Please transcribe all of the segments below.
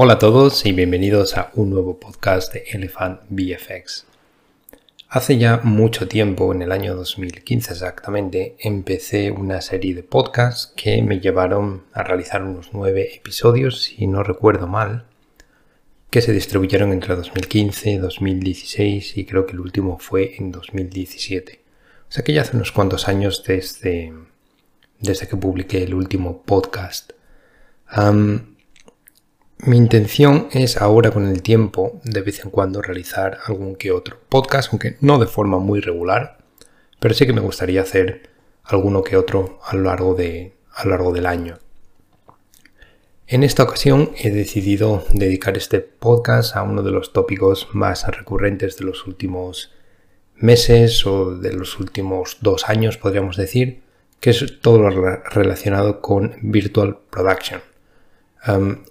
Hola a todos y bienvenidos a un nuevo podcast de Elephant VFX. Hace ya mucho tiempo, en el año 2015 exactamente, empecé una serie de podcasts que me llevaron a realizar unos nueve episodios, si no recuerdo mal, que se distribuyeron entre 2015, 2016 y creo que el último fue en 2017. O sea que ya hace unos cuantos años desde, desde que publiqué el último podcast. Mi intención es ahora con el tiempo, de vez en cuando, realizar algún que otro podcast, aunque no de forma muy regular, pero sí que me gustaría hacer alguno que otro a lo largo, de, a lo largo del año. En esta ocasión he decidido dedicar este podcast a uno de los tópicos más recurrentes de los últimos meses o de los últimos dos años, podríamos decir, que es todo lo relacionado con Virtual Production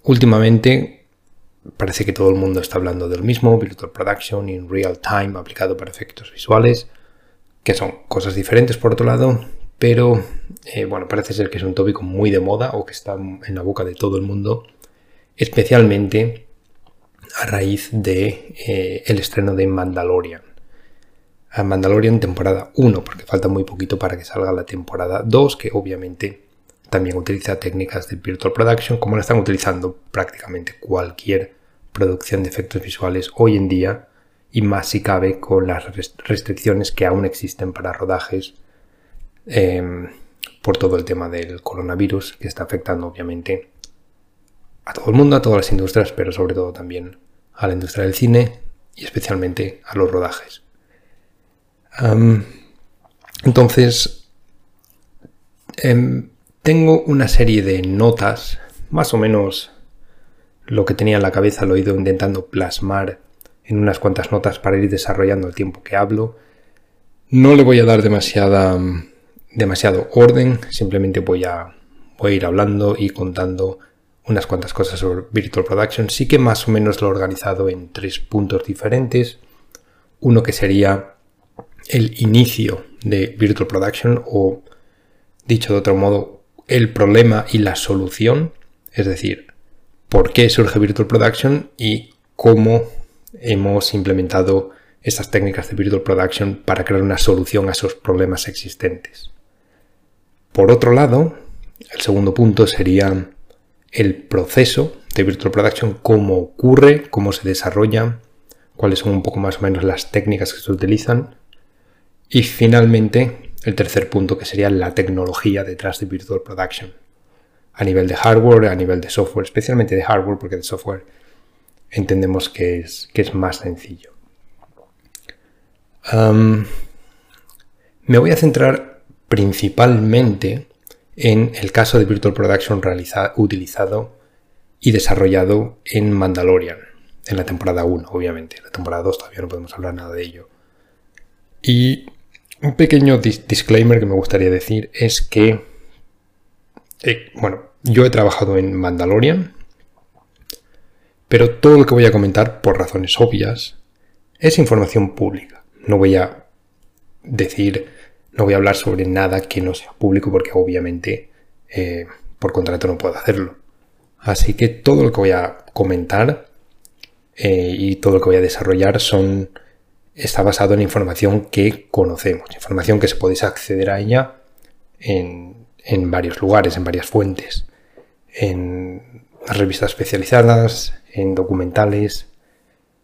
últimamente parece que todo el mundo está hablando del mismo, Virtual Production in Real Time aplicado para efectos visuales, que son cosas diferentes por otro lado, pero eh, bueno, parece ser que es un tópico muy de moda o que está en la boca de todo el mundo, especialmente a raíz de eh, el estreno de Mandalorian. A Mandalorian temporada 1, porque falta muy poquito para que salga la temporada 2, que obviamente también utiliza técnicas de Virtual Production como lo están utilizando prácticamente cualquier producción de efectos visuales hoy en día y más si cabe con las restricciones que aún existen para rodajes em, por todo el tema del coronavirus que está afectando obviamente a todo el mundo, a todas las industrias, pero sobre todo también a la industria del cine y especialmente a los rodajes. entonces, em, tengo una serie de notas, más o menos lo que tenía en la cabeza lo he ido intentando plasmar en unas cuantas notas para ir desarrollando el tiempo que hablo. No le voy a dar demasiada, demasiado orden, simplemente voy a, voy a ir hablando y contando unas cuantas cosas sobre Virtual Production. Sí que más o menos lo he organizado en tres puntos diferentes. Uno que sería el inicio de Virtual Production o, dicho de otro modo, el problema y la solución, es decir, por qué surge Virtual Production y cómo hemos implementado estas técnicas de Virtual Production para crear una solución a esos problemas existentes. Por otro lado, el segundo punto sería el proceso de Virtual Production, cómo ocurre, cómo se desarrolla, cuáles son un poco más o menos las técnicas que se utilizan. Y finalmente, el tercer punto que sería la tecnología detrás de Virtual Production. A nivel de hardware, a nivel de software, especialmente de hardware, porque de software entendemos que es, que es más sencillo. me voy a centrar principalmente en el caso de Virtual Production utilizado y desarrollado en Mandalorian, en la temporada 1, obviamente. En la temporada 2 todavía no podemos hablar nada de ello. Y un pequeño disclaimer que me gustaría decir es que, eh, bueno, yo he trabajado en Mandalorian, pero todo lo que voy a comentar, por razones obvias, es información pública. No voy a decir, no voy a hablar sobre nada que no sea público porque obviamente eh, por contrato no puedo hacerlo. Así que todo lo que voy a comentar eh, y todo lo que voy a desarrollar son está basado en información que conocemos, información que se puede acceder a ella en, varios lugares, en varias fuentes, en revistas especializadas, en documentales,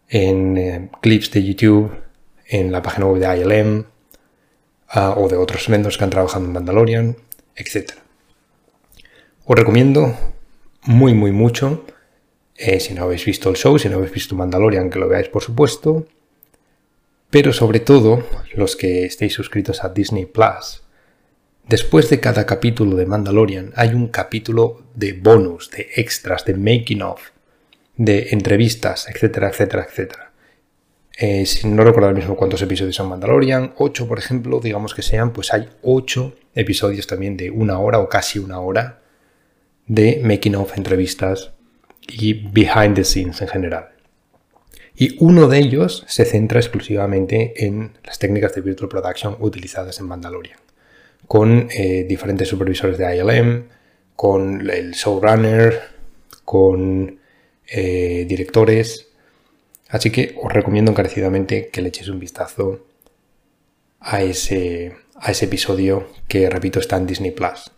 en eh, clips de YouTube, en la página web de ILM ah, o de otros vendors que han trabajado en Mandalorian, etc. Os recomiendo muy, muy mucho, eh, si no habéis visto el show, si no habéis visto Mandalorian, que lo veáis por supuesto, pero sobre todo los que estéis suscritos a Disney Plus. Después de cada capítulo de Mandalorian hay un capítulo de bonus, de extras, de making of, de entrevistas, etcétera, etcétera, etcétera. Eh, si no recuerdo ahora mismo cuántos episodios son Mandalorian, 8 por ejemplo, digamos que sean, pues hay 8 episodios también de una hora o casi una hora de making of, entrevistas y behind the scenes en general. Y uno de ellos se centra exclusivamente en las técnicas de Virtual Production utilizadas en Mandalorian, con eh, diferentes supervisores de ILM, con el showrunner, con eh, directores. Así que os recomiendo encarecidamente que le echéis un vistazo a ese, a ese episodio que, repito, está en Disney Plus.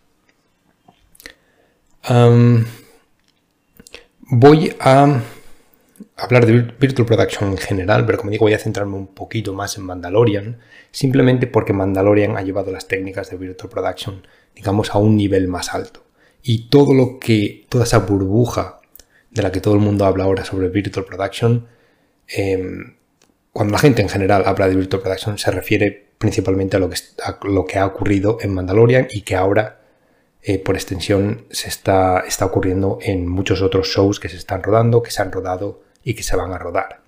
voy a hablar de Virtual Production en general, pero como digo, voy a centrarme un poquito más en Mandalorian, simplemente porque Mandalorian ha llevado las técnicas de Virtual Production, digamos, a un nivel más alto. Y todo lo que, toda esa burbuja de la que todo el mundo habla ahora sobre Virtual Production, em, cuando la gente en general habla de Virtual Production se refiere principalmente a lo que, ha ocurrido en Mandalorian y que ahora eh, por extensión se está, está ocurriendo en muchos otros shows que se están rodando, que se han rodado y que se van a rodar.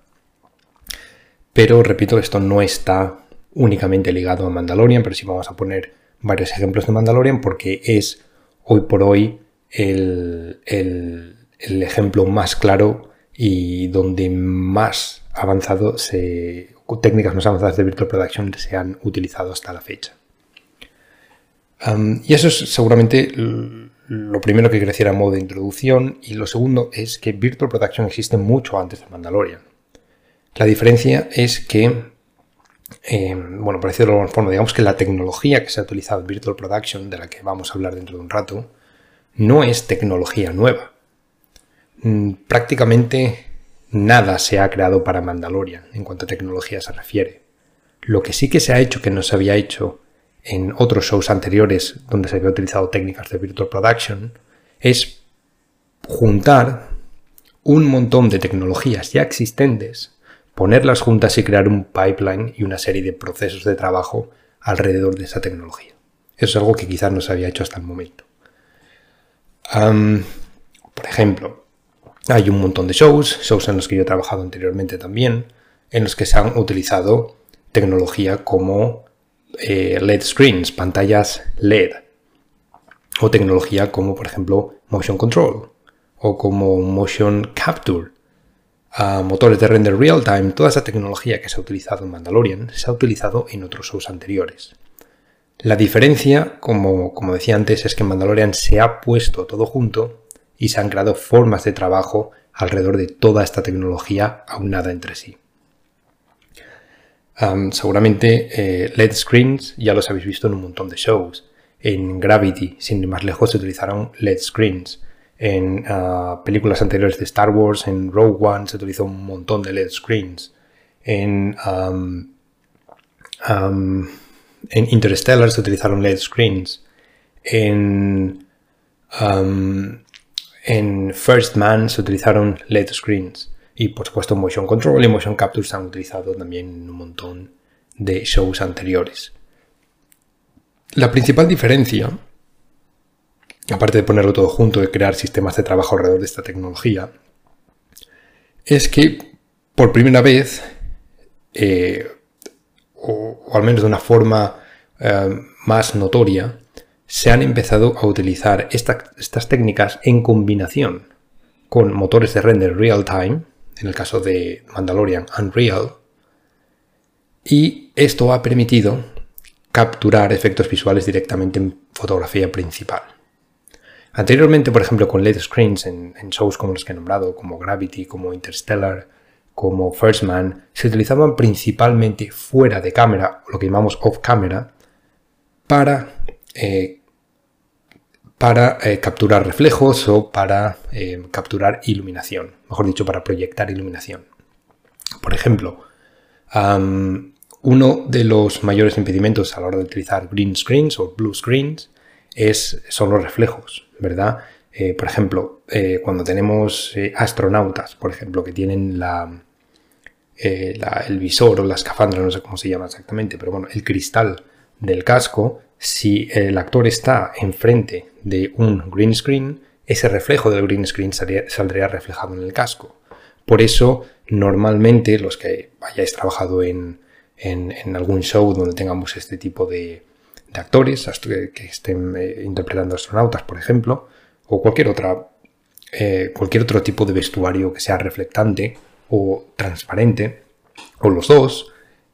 Pero repito, esto no está únicamente ligado a Mandalorian, pero sí vamos a poner varios ejemplos de Mandalorian porque es hoy por hoy el, ejemplo más claro y donde más avanzado se, técnicas más avanzadas de Virtual Production se han utilizado hasta la fecha. y eso es seguramente lo primero que quería a modo de introducción y lo segundo es que Virtual Production existe mucho antes de Mandalorian. La diferencia es que, eh, bueno, decirlo de alguna forma, digamos que la tecnología que se ha utilizado en Virtual Production, de la que vamos a hablar dentro de un rato, no es tecnología nueva. Mm, prácticamente nada se ha creado para Mandalorian en cuanto a tecnología se refiere. Lo que sí que se ha hecho que no se había hecho en otros shows anteriores donde se había utilizado técnicas de Virtual Production, es juntar un montón de tecnologías ya existentes, ponerlas juntas y crear un pipeline y una serie de procesos de trabajo alrededor de esa tecnología. Eso es algo que quizás no se había hecho hasta el momento. por ejemplo, hay un montón de shows, shows en los que yo he trabajado anteriormente también, en los que se han utilizado tecnología como eh, LED screens, pantallas LED, o tecnología como por ejemplo Motion Control, o como Motion Capture, motores de render real time, toda esa tecnología que se ha utilizado en Mandalorian se ha utilizado en otros shows anteriores. La diferencia, como, como decía antes, es que en Mandalorian se ha puesto todo junto y se han creado formas de trabajo alrededor de toda esta tecnología aunada entre sí seguramente eh, LED screens ya los habéis visto en un montón de shows. En Gravity, sin ir más lejos, se utilizaron LED screens. En ah, películas anteriores de Star Wars, en Rogue One, se utilizó un montón de LED screens. En, Interstellar se utilizaron LED screens. En, en First Man se utilizaron LED screens. Y por supuesto Motion Control y Motion Capture se han utilizado también en un montón de shows anteriores. La principal diferencia, aparte de ponerlo todo junto y crear sistemas de trabajo alrededor de esta tecnología, es que por primera vez, eh, o, al menos de una forma eh, más notoria, se han empezado a utilizar estas técnicas en combinación con motores de render real time en el caso de Mandalorian Unreal, y esto ha permitido capturar efectos visuales directamente en fotografía principal. Anteriormente, por ejemplo, con LED screens en, shows como los que he nombrado, como Gravity, como Interstellar, como First Man, se utilizaban principalmente fuera de cámara, lo que llamamos off camera, para eh, para eh, capturar reflejos o para eh, capturar iluminación, mejor dicho, para proyectar iluminación. Por ejemplo, uno de los mayores impedimentos a la hora de utilizar green screens o blue screens es, son los reflejos, ¿verdad? Eh, por ejemplo, cuando tenemos astronautas, por ejemplo, que tienen la, el visor o la escafandra, no sé cómo se llama exactamente, pero bueno, el cristal del casco si el actor está enfrente de un green screen, ese reflejo del green screen saldría reflejado en el casco. Por eso, normalmente, los que hayáis trabajado en, algún show donde tengamos este tipo de, actores que estén eh, interpretando astronautas, por ejemplo, o cualquier, otra, eh, cualquier otro tipo de vestuario que sea reflectante o transparente, o los dos,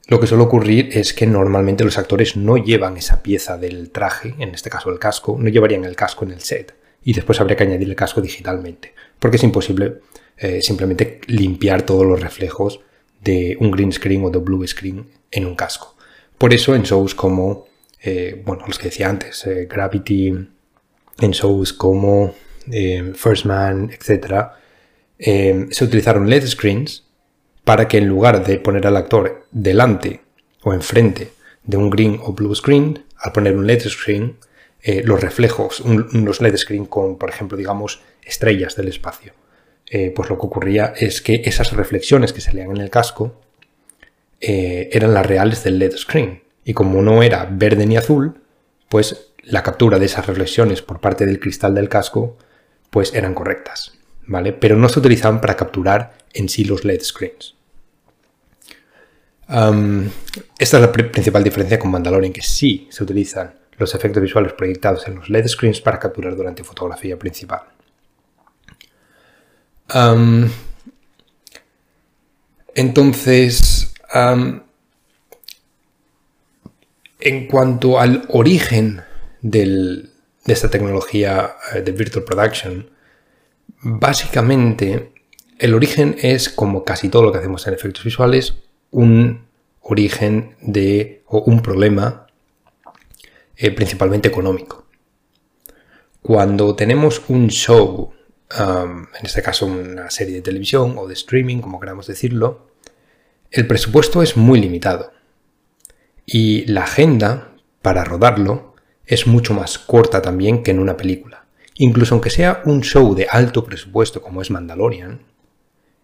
lo que suele ocurrir es que normalmente los actores no llevan esa pieza del traje, en este caso el casco, no llevarían el casco en el set y después habría que añadir el casco digitalmente, porque es imposible eh, simplemente limpiar todos los reflejos de un green screen o de blue screen en un casco. Por eso en shows como, eh, bueno, los que decía antes, eh, Gravity, en shows como First Man, etc., se utilizaron LED screens para que en lugar de poner al actor delante o enfrente de un green o blue screen, al poner un LED screen, los reflejos, unos LED screen con, por ejemplo, digamos, estrellas del espacio, eh, pues lo que ocurría es que esas reflexiones que salían en el casco eh, eran las reales del LED screen. Y como no era verde ni azul, pues la captura de esas reflexiones por parte del cristal del casco pues eran correctas, ¿vale? Pero no se utilizaban para capturar en sí los LED screens. Esta es la principal diferencia con Mandalorian, que sí se utilizan los efectos visuales proyectados en los LED screens para capturar durante fotografía principal. Entonces, en cuanto al origen de esta tecnología eh, de Virtual Production, básicamente el origen es, como casi todo lo que hacemos en efectos visuales, un origen de o un problema eh, principalmente económico. Cuando tenemos un show en este caso una serie de televisión o de streaming, como queramos decirlo, el presupuesto es muy limitado. Y la agenda para rodarlo es mucho más corta también que en una película. Incluso aunque sea un show de alto presupuesto como es Mandalorian,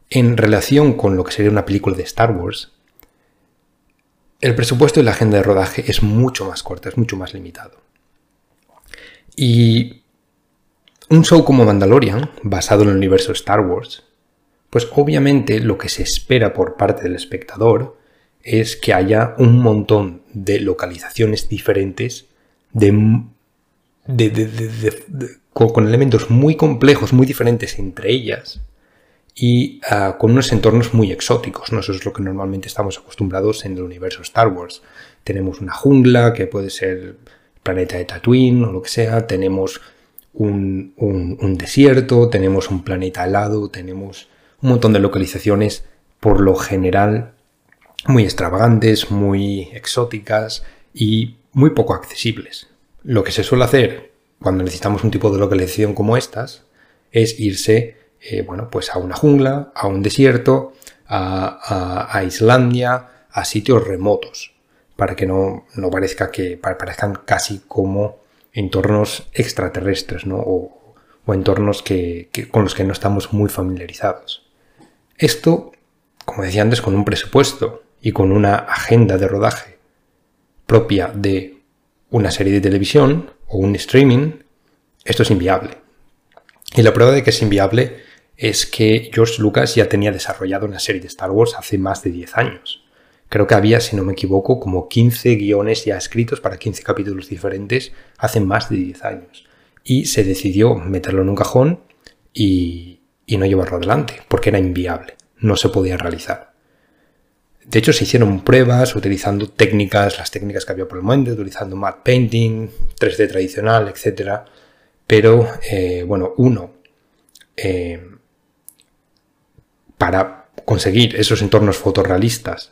en relación con lo que sería una película de Star Wars, el presupuesto y la agenda de rodaje es mucho más corta, es mucho más limitado. Y un show como Mandalorian, basado en el universo Star Wars, pues obviamente lo que se espera por parte del espectador es que haya un montón de localizaciones diferentes de, con, elementos muy complejos, muy diferentes entre ellas y ah, con unos entornos muy exóticos. ¿no? Eso es lo que normalmente estamos acostumbrados en el universo Star Wars. Tenemos una jungla que puede ser el planeta de Tatooine o lo que sea, tenemos un, desierto, tenemos un planeta helado, tenemos un montón de localizaciones por lo general muy extravagantes, muy exóticas y muy poco accesibles. Lo que se suele hacer cuando necesitamos un tipo de localización como estas es irse eh, bueno, pues a una jungla, a un desierto, a, Islandia, a sitios remotos, para que no, no parezca que parezcan casi como entornos extraterrestres ¿no? o, entornos que, con los que no estamos muy familiarizados. Esto, como decía antes, con un presupuesto y con una agenda de rodaje propia de una serie de televisión o un streaming, esto es inviable. Y la prueba de que es inviable es que George Lucas ya tenía desarrollado una serie de Star Wars hace más de 10 años. Creo que había, si no me equivoco, como 15 guiones ya escritos para 15 capítulos diferentes hace más de 10 años. Y se decidió meterlo en un cajón y, no llevarlo adelante, porque era inviable, no se podía realizar. De hecho, se hicieron pruebas utilizando técnicas, las técnicas que había por el momento, utilizando matte painting, 3D tradicional, etc. Pero, eh, bueno, uno, eh, para conseguir esos entornos fotorrealistas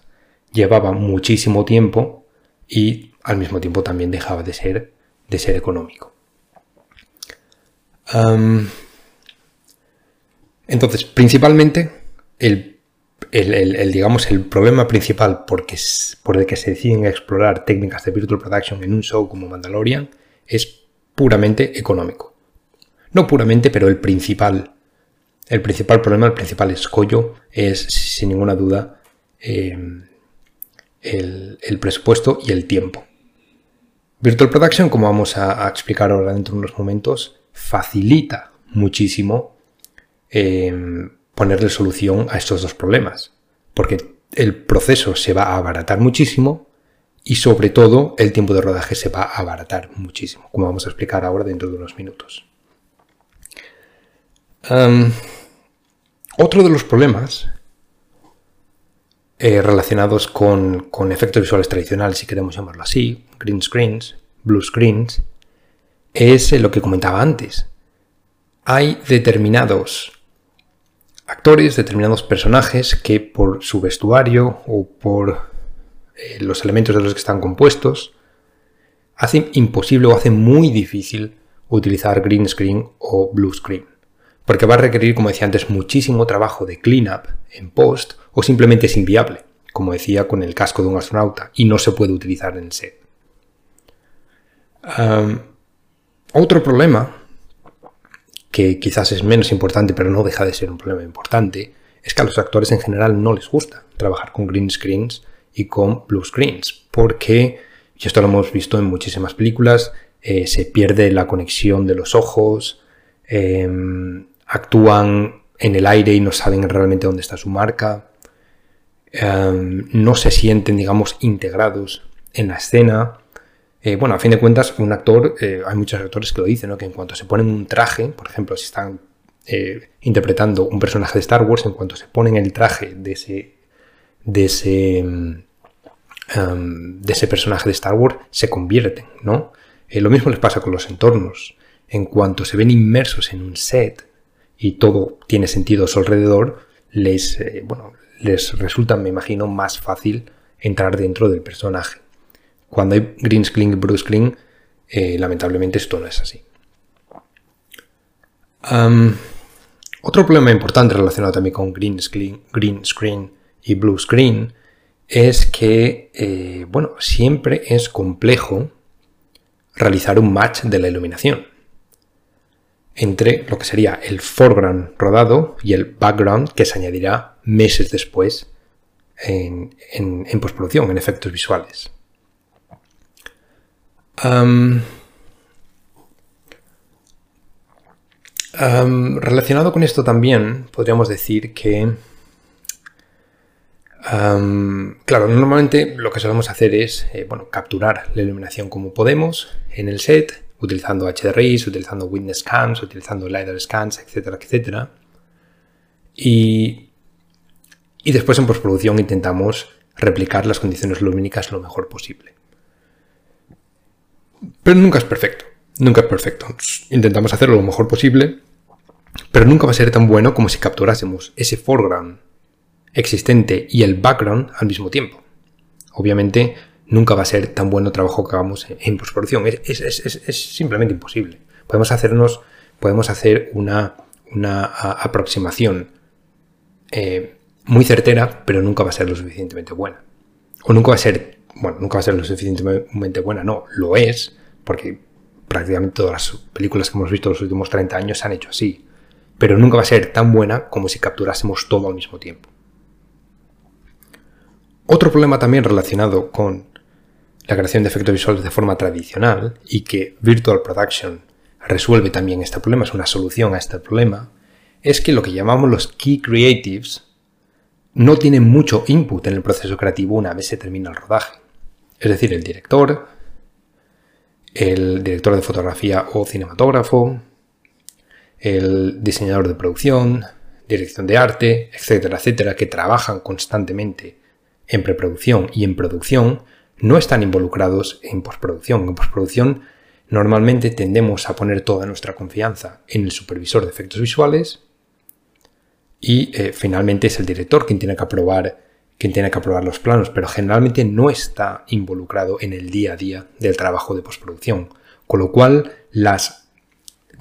llevaba muchísimo tiempo y al mismo tiempo también dejaba de ser, de ser económico. entonces, principalmente, el, digamos, el problema principal porque, por el que se deciden explorar técnicas de Virtual Production en un show como Mandalorian es puramente económico. No puramente, pero el principal, el principal problema, el principal escollo es, sin ninguna duda, em, el, presupuesto y el tiempo. Virtual Production, como vamos a, explicar ahora dentro de unos momentos, facilita muchísimo em, ponerle solución a estos dos problemas, porque el proceso se va a abaratar muchísimo y sobre todo el tiempo de rodaje se va a abaratar muchísimo, como vamos a explicar ahora dentro de unos minutos. Otro de los problemas eh, relacionados con, efectos visuales tradicionales, si queremos llamarlo así, green screens, blue screens, es lo que comentaba antes. Hay determinados actores, determinados personajes que por su vestuario o por eh, los elementos de los que están compuestos hacen imposible o hacen muy difícil utilizar green screen o blue screen. Porque va a requerir, como decía antes, muchísimo trabajo de cleanup en post o simplemente es inviable, como decía con el casco de un astronauta, y no se puede utilizar en set. otro problema, que quizás es menos importante pero no deja de ser un problema importante, es que a los actores en general no les gusta trabajar con green screens y con blue screens, porque, y esto lo hemos visto en muchísimas películas, eh, se pierde la conexión de los ojos, em, actúan en el aire y no saben realmente dónde está su marca, em, no se sienten, digamos, integrados en la escena. Eh, bueno, a fin de cuentas, un actor, eh, hay muchos actores que lo dicen, que en cuanto se ponen un traje, por ejemplo, si están interpretando un personaje de Star Wars, en cuanto se ponen el traje de ese, de ese, em, de ese personaje de Star Wars, se convierten, ¿no? Eh, lo mismo les pasa con los entornos. En cuanto se ven inmersos en un set y todo tiene sentido a su alrededor, les, eh, bueno, les resulta, me imagino, más fácil entrar dentro del personaje. Cuando hay green screen y blue screen, eh, lamentablemente esto no es así. otro problema importante relacionado también con green screen, green screen y blue screen es que, bueno, siempre es complejo realizar un match de la iluminación entre lo que sería el foreground rodado y el background que se añadirá meses después en, postproducción, en efectos visuales. relacionado con esto también podríamos decir que claro, normalmente lo que solemos hacer es eh, bueno, capturar la iluminación como podemos en el set, utilizando HDRIs, utilizando Witness Scans, utilizando LiDAR Scans, etcétera, etcétera. Y, y después en postproducción intentamos replicar las condiciones lumínicas lo mejor posible. Pero nunca es perfecto, nunca es perfecto. Intentamos hacerlo lo mejor posible, pero nunca va a ser tan bueno como si capturásemos ese foreground existente y el background al mismo tiempo. Obviamente nunca va a ser tan bueno trabajo que hagamos en postproducción. Es, simplemente imposible. Podemos hacernos, podemos hacer una, una aproximación eh, muy certera, pero nunca va a ser lo suficientemente buena. O nunca va a ser, bueno, nunca va a ser lo suficientemente buena, no, lo es, porque prácticamente todas las películas que hemos visto los últimos 30 años se han hecho así. Pero nunca va a ser tan buena como si capturásemos todo al mismo tiempo. Otro problema también relacionado con la creación de efectos visuales de forma tradicional y que Virtual Production resuelve también este problema, es una solución a este problema, es que lo que llamamos los Key Creatives no tienen mucho input en el proceso creativo una vez se termina el rodaje. Es decir, el director, el director de fotografía o cinematógrafo, el diseñador de producción, dirección de arte, etcétera, etcétera, que trabajan constantemente en preproducción y en producción no están involucrados en postproducción. En postproducción normalmente tendemos a poner toda nuestra confianza en el supervisor de efectos visuales y eh, finalmente es el director quien tiene que aprobar quien tiene que aprobar los planos, pero generalmente no está involucrado en el día a día del trabajo de postproducción. Con lo cual, las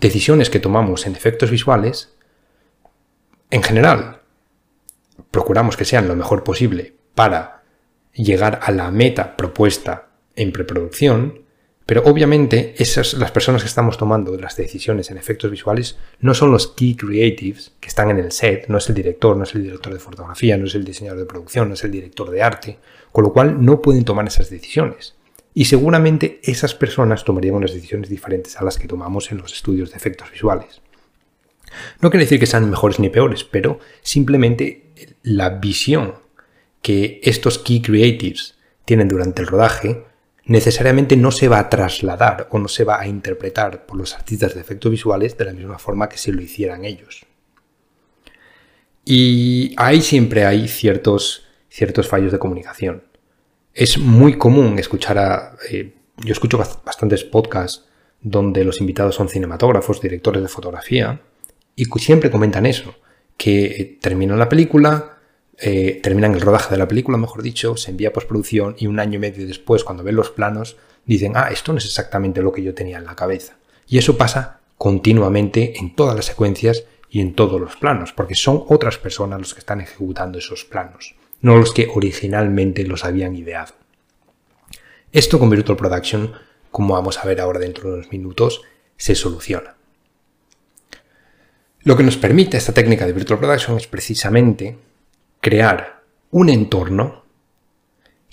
decisiones que tomamos en efectos visuales, en general, procuramos que sean lo mejor posible para llegar a la meta propuesta en preproducción, pero obviamente esas, las personas que estamos tomando las decisiones en efectos visuales no son los key creatives que están en el set, no es el director, no es el director de fotografía, no es el diseñador de producción, no es el director de arte, con lo cual no pueden tomar esas decisiones. Y seguramente esas personas tomarían unas decisiones diferentes a las que tomamos en los estudios de efectos visuales. No quiere decir que sean mejores ni peores, pero simplemente la visión que estos key creatives tienen durante el rodaje necesariamente no se va a trasladar o no se va a interpretar por los artistas de efectos visuales de la misma forma que si lo hicieran ellos. Y ahí siempre hay ciertos, ciertos fallos de comunicación. Es muy común escuchar a... Eh, yo escucho bastantes podcasts donde los invitados son cinematógrafos, directores de fotografía, y siempre comentan eso, que terminan la película, eh, terminan el rodaje de la película, mejor dicho, se envía a postproducción y un año y medio después, cuando ven los planos, dicen, ah, esto no es exactamente lo que yo tenía en la cabeza. Y eso pasa continuamente en todas las secuencias y en todos los planos, porque son otras personas los que están ejecutando esos planos, no los que originalmente los habían ideado. Esto con Virtual Production, como vamos a ver ahora dentro de unos minutos, se soluciona. Lo que nos permite esta técnica de Virtual Production es precisamente crear un entorno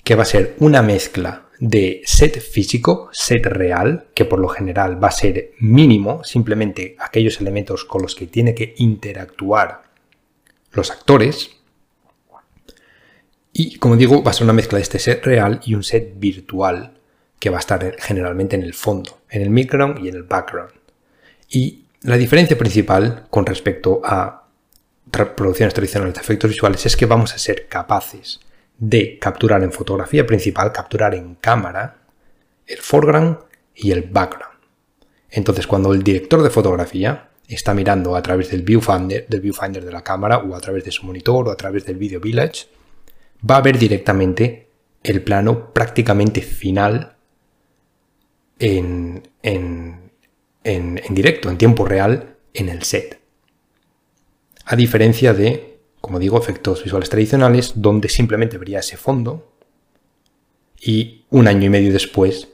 que va a ser una mezcla de set físico, set real, que por lo general va a ser mínimo, simplemente aquellos elementos con los que tiene que interactuar los actores. Y como digo, va a ser una mezcla de este set real y un set virtual que va a estar generalmente en el fondo, en el midground y en el background. Y la diferencia principal con respecto a producciones tradicionales de efectos visuales es que vamos a ser capaces de capturar en fotografía principal, capturar en cámara el foreground y el background. Entonces, cuando el director de fotografía está mirando a través del viewfinder, del viewfinder de la cámara o a través de su monitor o a través del Video Village, va a ver directamente el plano prácticamente final en, en, en directo, en tiempo real, en el set. A diferencia de como digo, efectos visuales tradicionales, donde simplemente vería ese fondo y un año y medio después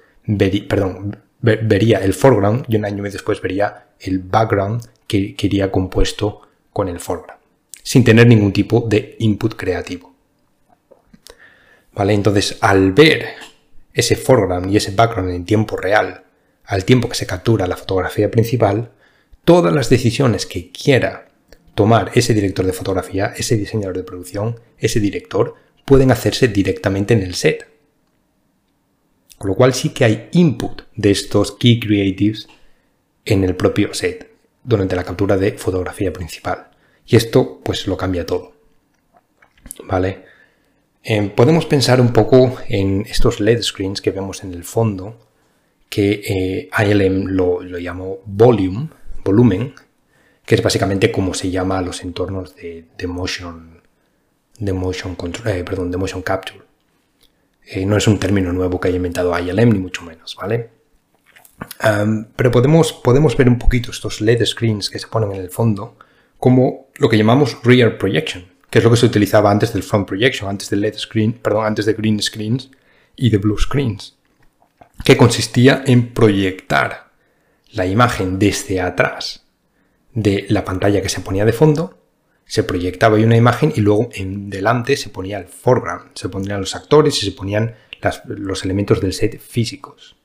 perdón, vería el foreground y un año y medio después vería el background que, que iría compuesto con el foreground, sin tener ningún tipo de input creativo. ¿Vale? Entonces, al ver ese foreground y ese background en tiempo real, al tiempo que se captura la fotografía principal, todas las decisiones que quiera tomar ese director de fotografía, ese diseñador de producción, ese director, pueden hacerse directamente en el set. Con lo cual sí que hay input de estos key creatives en el propio set durante la captura de fotografía principal. Y esto pues lo cambia todo. ¿Vale? Eh, podemos pensar un poco en estos LED screens que vemos en el fondo, que eh, ILM lo, lo llamó volume, volumen, que es básicamente como se llama a los entornos de, motion, de motion, eh, perdón, de motion capture. Eh, no es un término nuevo que haya inventado ILM, ni mucho menos, ¿vale? pero podemos, podemos ver un poquito estos LED screens que se ponen en el fondo como lo que llamamos rear projection, que es lo que se utilizaba antes del front projection, antes del LED screen, perdón, antes de green screens y de blue screens, que consistía en proyectar la imagen desde atrás de la pantalla que se ponía de fondo, se proyectaba ahí una imagen y luego en delante se ponía el foreground, se ponían los actores y se ponían los elementos del set físicos.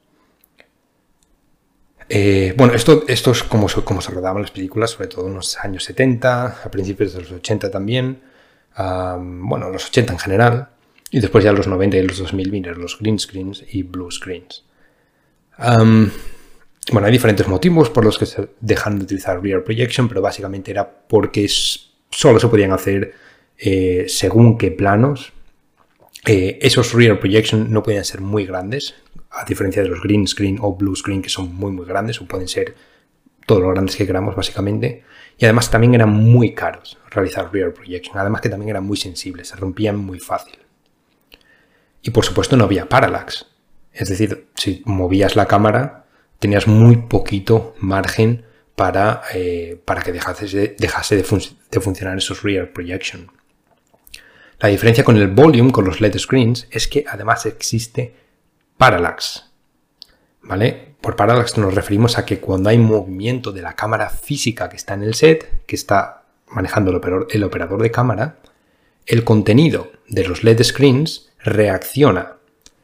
Eh, bueno, esto, esto es como, como, se rodaban las películas, sobre todo en los años 70, a principios de los 80 también, bueno, los 80 en general, y después ya los 90 y los 2000 vinieron los green screens y blue screens. Bueno, hay diferentes motivos por los que se dejan de utilizar Rear Projection, pero básicamente era porque solo se podían hacer eh, según qué planos. Eh, esos Rear Projection no podían ser muy grandes, a diferencia de los Green Screen o Blue Screen, que son muy muy grandes, o pueden ser todos los grandes que queramos básicamente. Y además también eran muy caros realizar Rear Projection, además que también eran muy sensibles, se rompían muy fácil. Y por supuesto no había parallax, es decir, si movías la cámara tenías muy poquito margen para, eh, para que dejase, de, dejase de, funcionar esos rear projection. La diferencia con el volume, con los LED screens, es que además existe parallax. ¿Vale? Por parallax nos referimos a que cuando hay movimiento de la cámara física que está en el set, que está manejando el operador, el operador de cámara, el contenido de los LED screens reacciona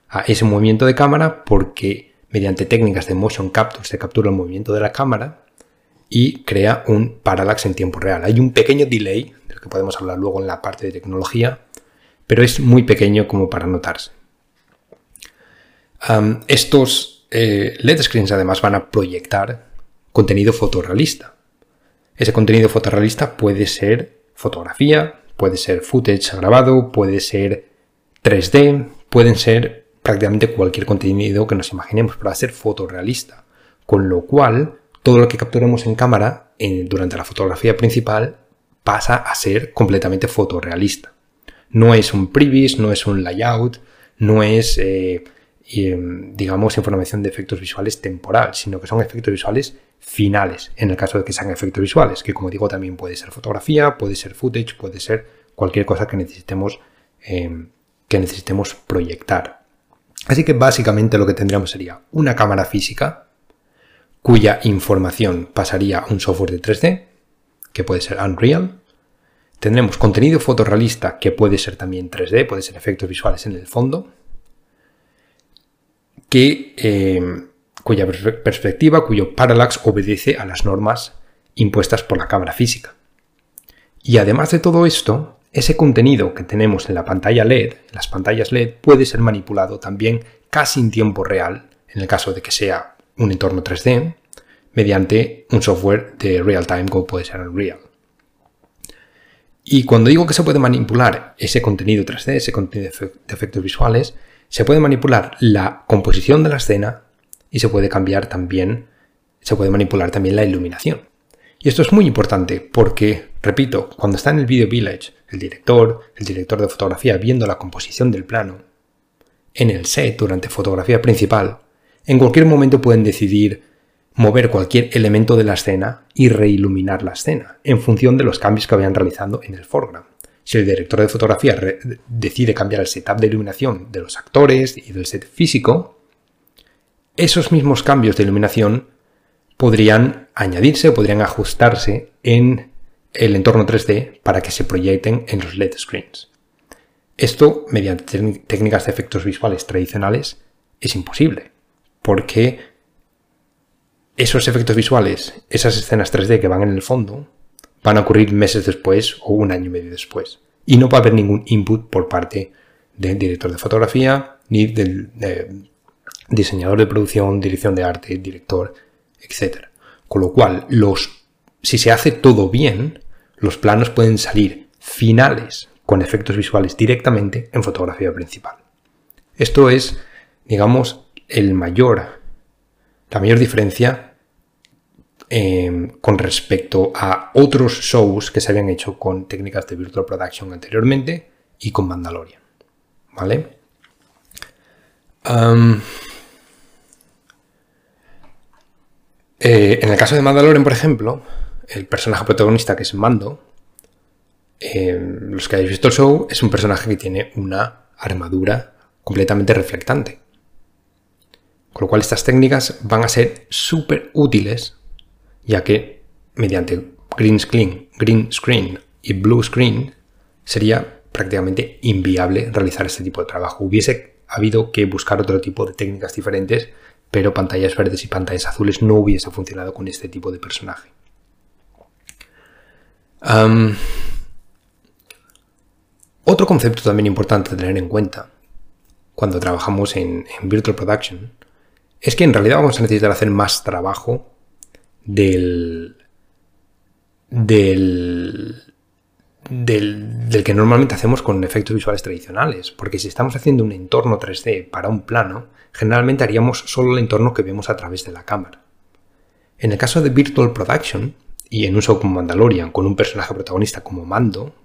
a ese movimiento de cámara porque mediante técnicas de motion capture se captura el movimiento de la cámara y crea un parallax en tiempo real. Hay un pequeño delay, del que podemos hablar luego en la parte de tecnología, pero es muy pequeño como para notarse. estos eh, LED screens además van a proyectar contenido fotorrealista. Ese contenido fotorrealista puede ser fotografía, puede ser footage grabado, puede ser 3D, pueden ser prácticamente cualquier contenido que nos imaginemos, pero va a ser fotorrealista. Con lo cual, todo lo que capturemos en cámara durante la fotografía principal pasa a ser completamente fotorrealista. No es un previs, no es un layout, no es, eh, em, digamos, información de efectos visuales temporal, sino que son efectos visuales finales, en el caso de que sean efectos visuales, que como digo también puede ser fotografía, puede ser footage, puede ser cualquier cosa que necesitemos, em, que necesitemos proyectar. Así que básicamente lo que tendríamos sería una cámara física cuya información pasaría a un software de 3D, que puede ser Unreal. Tendremos contenido fotorrealista que puede ser también 3D, puede ser efectos visuales en el fondo, que, em, cuya perspectiva, cuyo parallax obedece a las normas impuestas por la cámara física. Y además de todo esto, ese contenido que tenemos en la pantalla LED, en las pantallas LED, puede ser manipulado también casi en tiempo real, en el caso de que sea un entorno 3D, mediante un software de real time como puede ser Unreal. Y cuando digo que se puede manipular ese contenido 3D, ese contenido de efectos visuales, se puede manipular la composición de la escena y se puede cambiar también, se puede manipular también la iluminación. Y esto es muy importante porque, repito, cuando está en el Video Village, el director, el director de fotografía viendo la composición del plano, en el set durante fotografía principal, en cualquier momento pueden decidir mover cualquier elemento de la escena y reiluminar la escena, en función de los cambios que vayan realizando en el foreground. Si el director de fotografía decide cambiar el setup de iluminación de los actores y del set físico, esos mismos cambios de iluminación podrían añadirse o podrían ajustarse en el entorno 3D para que se proyecten en los LED screens. Esto, mediante técnicas de efectos visuales tradicionales, es imposible, porque esos efectos visuales, esas escenas 3D que van en el fondo, van a ocurrir meses después o un año y medio después. Y no va a haber ningún input por parte del director de fotografía, ni del diseñador de producción, dirección de arte, director, etc. Con lo cual, los, si se hace todo bien, los planos pueden salir finales con efectos visuales directamente en fotografía principal. Esto es, digamos, el mayor, la mayor diferencia em, con respecto a otros shows que se habían hecho con técnicas de virtual production anteriormente y con Mandalorian. ¿Vale? Eh, en el caso de Mandalorian, por ejemplo, el personaje protagonista que es Mando, eh, los que hayáis visto el show, es un personaje que tiene una armadura completamente reflectante. Con lo cual estas técnicas van a ser súper útiles, ya que mediante green screen, green screen y blue screen sería prácticamente inviable realizar este tipo de trabajo. Hubiese habido que buscar otro tipo de técnicas diferentes pero pantallas verdes y pantallas azules no hubiese funcionado con este tipo de personaje. Otro concepto también importante a tener en cuenta cuando trabajamos en, Virtual Production es que en realidad vamos a necesitar hacer más trabajo del, del, del, que normalmente hacemos con efectos visuales tradicionales. Porque si estamos haciendo un entorno 3D para un plano, generalmente haríamos solo el entorno que vemos a través de la cámara. En el caso de Virtual Production, y en un show como Mandalorian, con un personaje protagonista como Mando,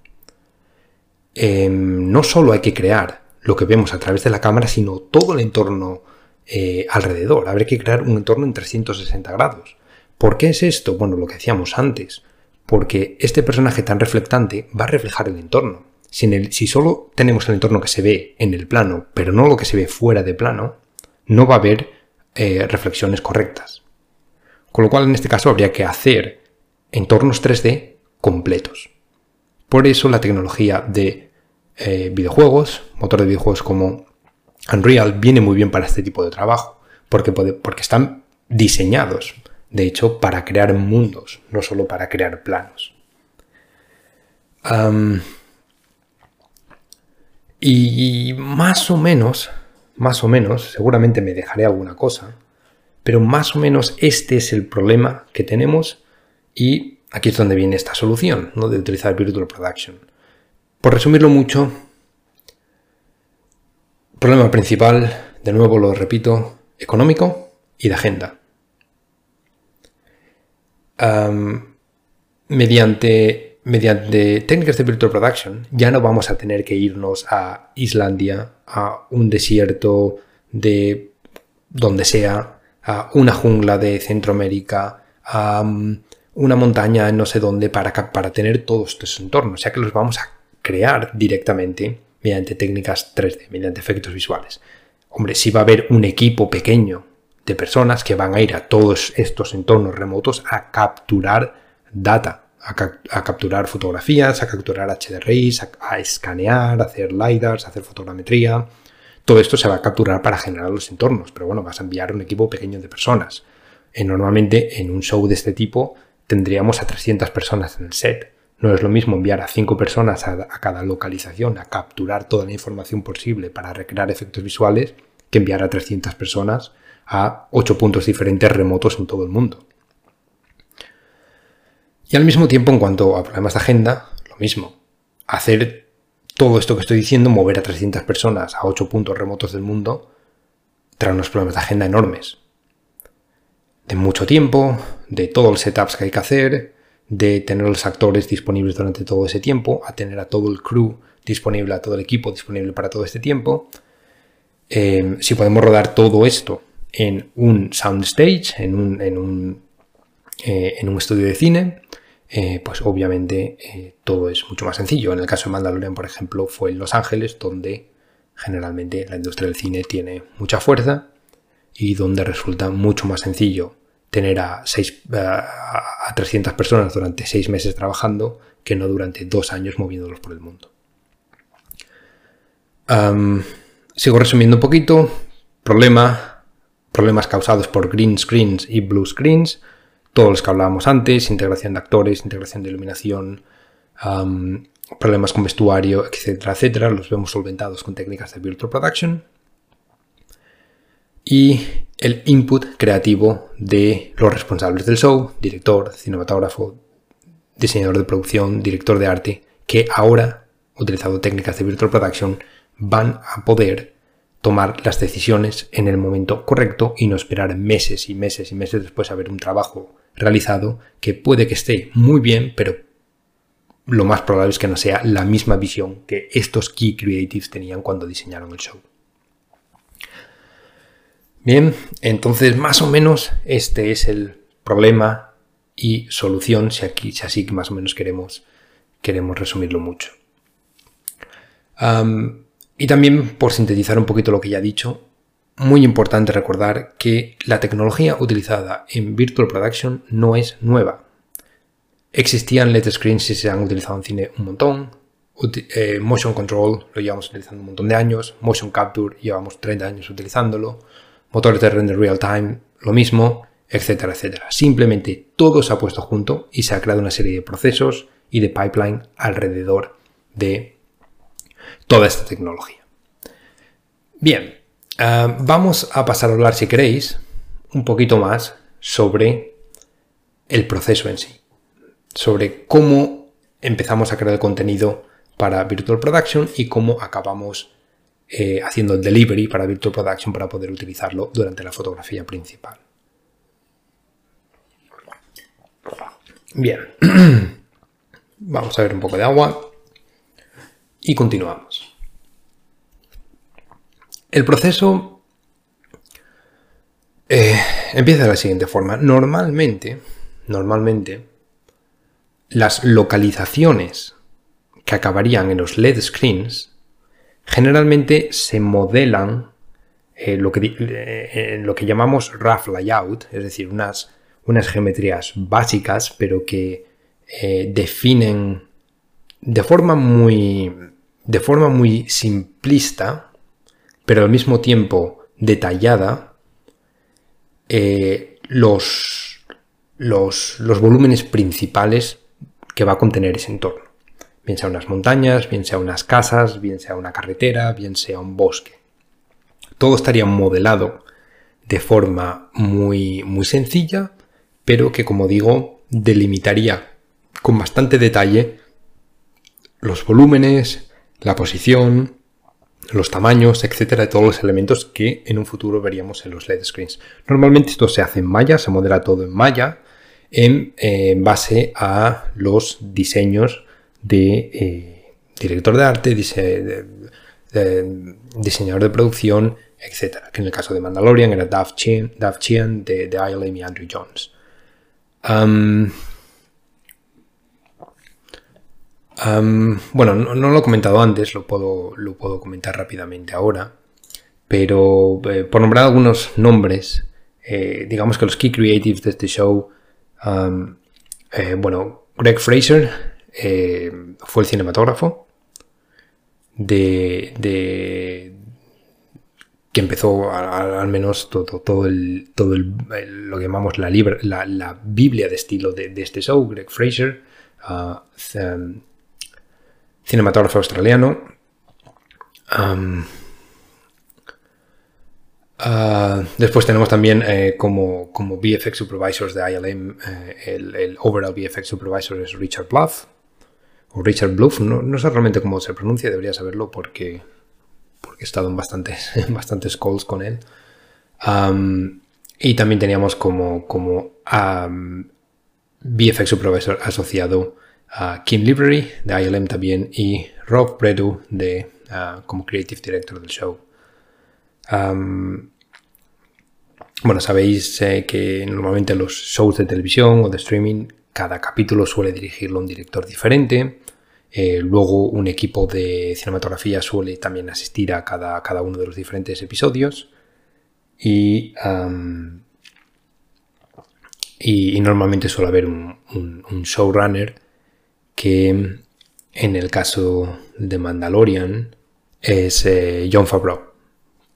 em, no solo hay que crear lo que vemos a través de la cámara, sino todo el entorno eh, alrededor. Habrá que crear un entorno en 360 grados. ¿Por qué es esto? Bueno, lo que decíamos antes porque este personaje tan reflectante va a reflejar el entorno. Si, solo tenemos el entorno que se ve en el plano, pero no lo que se ve fuera de plano, no va a haber eh, reflexiones correctas. Con lo cual, en este caso, habría que hacer entornos 3D completos. Por eso la tecnología de eh, videojuegos, motor de videojuegos como Unreal, viene muy bien para este tipo de trabajo, porque, porque están diseñados de hecho, para crear mundos, no solo para crear planos. y más o menos, más o menos, seguramente me dejaré alguna cosa, pero más o menos este es el problema que tenemos y aquí es donde viene esta solución, ¿no? de utilizar Virtual Production. Por resumirlo mucho, problema principal, de nuevo lo repito, económico y de agenda mediante, mediante técnicas de virtual production ya no vamos a tener que irnos a Islandia, a un desierto de donde sea, a una jungla de Centroamérica, a una montaña en no sé dónde para, para tener todos estos entornos, ya que los vamos a crear directamente mediante técnicas 3D, mediante efectos visuales. Hombre, si va a haber un equipo pequeño de personas que van a ir a todos estos entornos remotos a capturar data, a, capturar fotografías, a capturar HDRIs, a, escanear, a hacer LiDARs, a hacer fotogrametría. Todo esto se va a capturar para generar los entornos, pero bueno, vas a enviar un equipo pequeño de personas. Eh, normalmente en un show de este tipo tendríamos a 300 personas en el set. No es lo mismo enviar a 5 personas a, a cada localización a capturar toda la información posible para recrear efectos visuales que enviar a 300 personas a 8 puntos diferentes remotos en todo el mundo. Y al mismo tiempo, en cuanto a problemas de agenda, lo mismo. Hacer todo esto que estoy diciendo, mover a 300 personas a 8 puntos remotos del mundo, trae unos problemas de agenda enormes. De mucho tiempo, de todos los setups que hay que hacer, de tener los actores disponibles durante todo ese tiempo, a tener a todo el crew disponible, a todo el equipo disponible para todo este tiempo. Eh, si podemos rodar todo esto en un soundstage, en un, eh, estudio de cine, eh, pues obviamente todo es mucho más sencillo. En el caso de Mandalorian, por ejemplo, fue en Los Ángeles, donde generalmente la industria del cine tiene mucha fuerza y donde resulta mucho más sencillo tener a, seis, a 300 personas durante seis meses trabajando que no durante dos años moviéndolos por el mundo. sigo resumiendo un poquito. Problema, problemas causados por green screens y blue screens todos los que hablábamos antes, integración de actores, integración de iluminación, problemas con vestuario, etcétera, etcétera, los vemos solventados con técnicas de Virtual Production. Y el input creativo de los responsables del show, director, cinematógrafo, diseñador de producción, director de arte, que ahora, utilizando técnicas de Virtual Production, van a poder tomar las decisiones en el momento correcto y no esperar meses y meses y meses después a ver un trabajo realizado que puede que esté muy bien, pero lo más probable es que no sea la misma visión que estos key creatives tenían cuando diseñaron el show. Bien, entonces más o menos este es el problema y solución, si, aquí, así más o menos queremos, queremos resumirlo mucho. y también, por sintetizar un poquito lo que ya he dicho, muy importante recordar que la tecnología utilizada en Virtual Production no es nueva. Existían LED screens y se han utilizado en cine un montón. Eh, motion Control lo llevamos utilizando un montón de años. Motion Capture llevamos 30 años utilizándolo. Motores de render real time, lo mismo, etcétera, etcétera. Simplemente todo se ha puesto junto y se ha creado una serie de procesos y de pipeline alrededor de toda esta tecnología. Bien, Ah, vamos a pasar a hablar, si queréis, un poquito más sobre el proceso en sí, sobre cómo empezamos a crear el contenido para Virtual Production y cómo acabamos eh, haciendo el delivery para Virtual Production para poder utilizarlo durante la fotografía principal. Bien, vamos a ver un poco de agua y continuamos. El proceso eh, empieza de la siguiente forma. Normalmente, normalmente, las localizaciones que acabarían en los LED screens generalmente se modelan eh, lo que, eh, en lo que llamamos rough layout, es decir, unas, unas geometrías básicas, pero que definen de forma muy, de forma muy simplista pero al mismo tiempo detallada, eh, los, los, volúmenes principales que va a contener ese entorno. Bien sea unas montañas, bien sea unas casas, bien sea una carretera, bien sea un bosque. Todo estaría modelado de forma muy, muy sencilla, pero que, como digo, delimitaría con bastante detalle los volúmenes, la posición, los tamaños, etcétera, de todos los elementos que en un futuro veríamos en los LED screens. Normalmente esto se hace en Maya, se modela todo en Maya en, base a los diseños de eh, director de arte, diseñador de producción, etc. Que en el caso de Mandalorian era Dave Chian, de, de ILM y Andrew Jones. bueno, no, lo he comentado antes, lo puedo, lo puedo comentar rápidamente ahora, pero eh, por nombrar algunos nombres, eh, digamos que los key creatives de este show, bueno, Greg Fraser fue el cinematógrafo de, que empezó al menos todo, todo, el, todo lo que llamamos la, Biblia de estilo de, este show, Greg Fraser, uh, cinematógrafo australiano. Uh, después tenemos también eh, como, como VFX Supervisors de ILM, eh, el, Overall VFX Supervisor es Richard Bluff, Richard Bluff, no, sé realmente cómo se pronuncia, debería saberlo porque, porque he estado en bastantes, bastantes calls con él. y también teníamos como, como VFX Supervisor asociado a Kim Library de ILM también y Rob Bredu de, ah, como Creative Director del show. bueno, sabéis eh, que normalmente los shows de televisión o de streaming, cada capítulo suele dirigirlo un director diferente. Eh, luego un equipo de cinematografía suele también asistir a cada, cada uno de los diferentes episodios. Y, y, normalmente suele haber un, un showrunner que en el caso de Mandalorian es eh, John Favreau,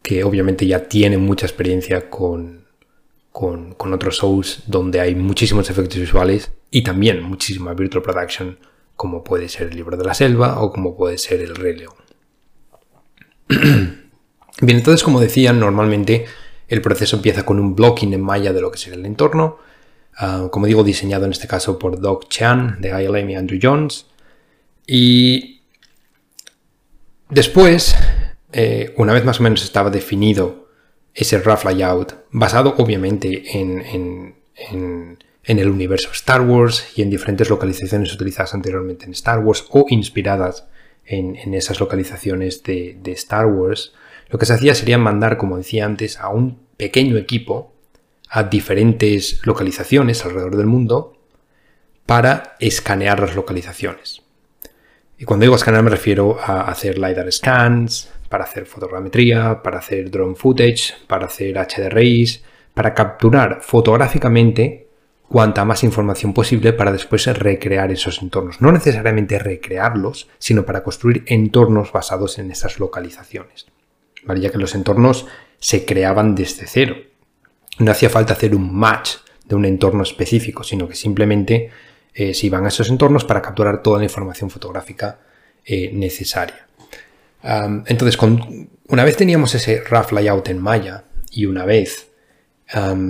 que obviamente ya tiene mucha experiencia con, con, otros shows donde hay muchísimos efectos visuales y también muchísima virtual production, como puede ser el libro de la selva o como puede ser el Rey León. Bien, entonces como decía, normalmente el proceso empieza con un blocking en malla de lo que será el entorno, Ah, como digo, diseñado en este caso por Doug Chan de ILM y Andrew Jones. Y después, eh, una vez más o menos estaba definido ese rough layout, basado obviamente en, el universo Star Wars y en diferentes localizaciones utilizadas anteriormente en Star Wars o inspiradas en, esas localizaciones de, de Star Wars, lo que se hacía sería mandar, como decía antes, a un pequeño equipo a diferentes localizaciones alrededor del mundo para escanear las localizaciones. Y cuando digo escanear me refiero a hacer LiDAR scans, para hacer fotogrametría, para hacer drone footage, para hacer HDRIs, para capturar fotográficamente cuanta más información posible para después recrear esos entornos. No necesariamente recrearlos, sino para construir entornos basados en esas localizaciones. Ya que los entornos se creaban desde cero no hacía falta hacer un match de un entorno específico, sino que simplemente eh, se iban a esos entornos para capturar toda la información fotográfica eh, necesaria. entonces, una vez teníamos ese rough layout en Maya y una vez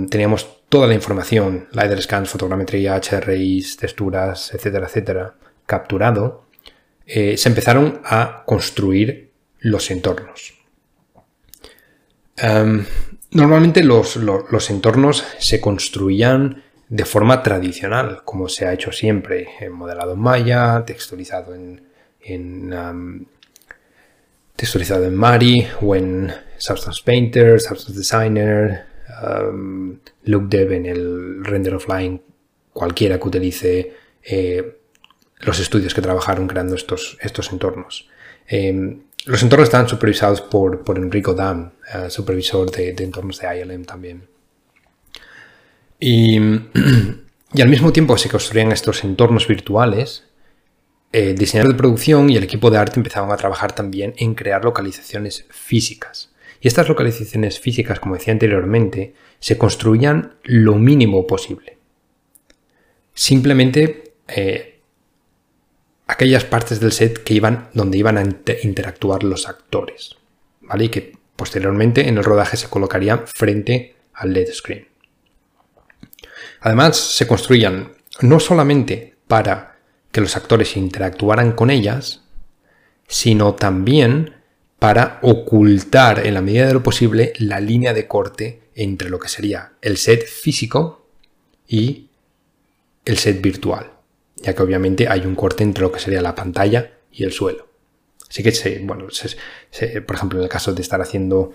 teníamos toda la información, LiDAR scans, fotogrametría, HRIs, texturas, etcétera, etcétera, capturado, eh, se empezaron a construir los entornos. Normalmente los, entornos se construían de forma tradicional, como se ha hecho siempre, en modelado en Maya, texturizado en, en texturizado en Mari o en Substance Painter, Substance Designer, um, en el Render Offline, cualquiera que utilice eh, los estudios que trabajaron creando estos, estos entornos. Em, los entornos están supervisados por, Enrico Dam, eh, supervisor de, entornos de ILM también. Y, al mismo tiempo se construían estos entornos virtuales, el diseñador de producción y el equipo de arte empezaban a trabajar también en crear localizaciones físicas. Y estas localizaciones físicas, como decía anteriormente, se construían lo mínimo posible. Simplemente eh, aquellas partes del set que iban, donde iban a interactuar los actores, ¿vale? Y que posteriormente en el rodaje se colocarían frente al LED screen. Además, se construían no solamente para que los actores interactuaran con ellas, sino también para ocultar en la medida de lo posible la línea de corte entre lo que sería el set físico y el set virtual ya que obviamente hay un corte entre lo que sería la pantalla y el suelo. Así que, bueno, por ejemplo, en el caso de estar haciendo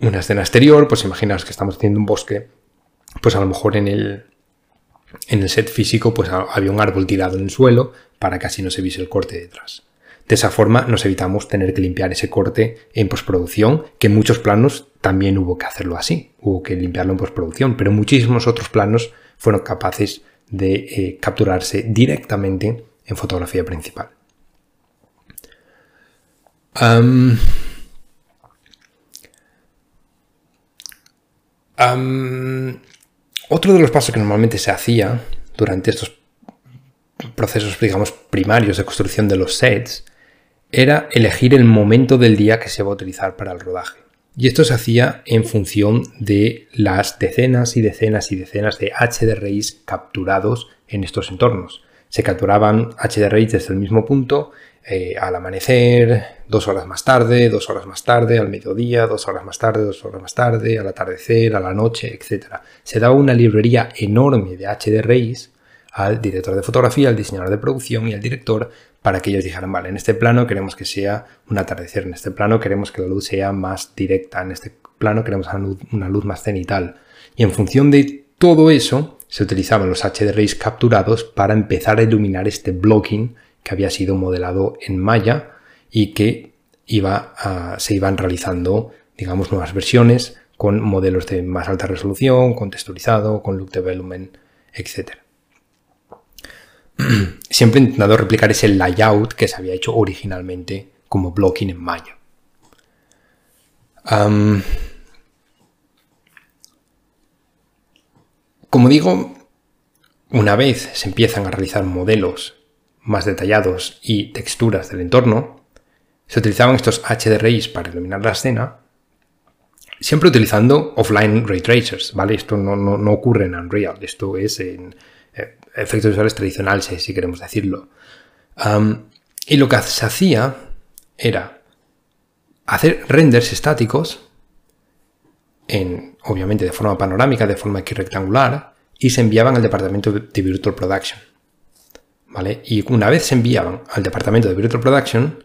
una escena exterior, pues imaginaos que estamos haciendo un bosque, pues a lo mejor en el, en el set físico pues había un árbol tirado en el suelo para que así no se viese el corte detrás. De esa forma nos evitamos tener que limpiar ese corte en postproducción, que en muchos planos también hubo que hacerlo así, hubo que limpiarlo en postproducción, pero muchísimos otros planos fueron capaces de eh, capturarse directamente en fotografía principal. otro de los pasos que normalmente se hacía durante estos procesos, digamos, primarios de construcción de los sets era elegir el momento del día que se va a utilizar para el rodaje. Y esto se hacía en función de las decenas y decenas y decenas de HDRIs capturados en estos entornos. Se capturaban HDRIs desde el mismo punto eh, al amanecer, dos horas más tarde, dos horas más tarde, al mediodía, dos horas más tarde, dos horas más tarde, al atardecer, a la noche, etc. Se daba una librería enorme de HDRIs al director de fotografía, al diseñador de producción y al director para que ellos dijeran, vale, en este plano queremos que sea un atardecer, en este plano queremos que la luz sea más directa, en este plano queremos una luz más cenital. Y en función de todo eso, se utilizaban los HDRIs capturados para empezar a iluminar este blocking que había sido modelado en Maya y que iba se iban realizando, digamos, nuevas versiones con modelos de más alta resolución, con texturizado, con look development, etc. Siempre he intentado replicar ese layout que se había hecho originalmente como blocking en Maya. como digo, una vez se empiezan a realizar modelos más detallados y texturas del entorno, se utilizaban estos HDRIs para iluminar la escena, siempre utilizando offline ray tracers, ¿vale? Esto no, ocurre en Unreal, esto es en efectos visuales tradicionales, si queremos decirlo. y lo que se hacía era hacer renders estáticos, en, obviamente de forma panorámica, de forma rectangular, y se enviaban al departamento de Virtual Production. Y una vez se enviaban al departamento de Virtual Production,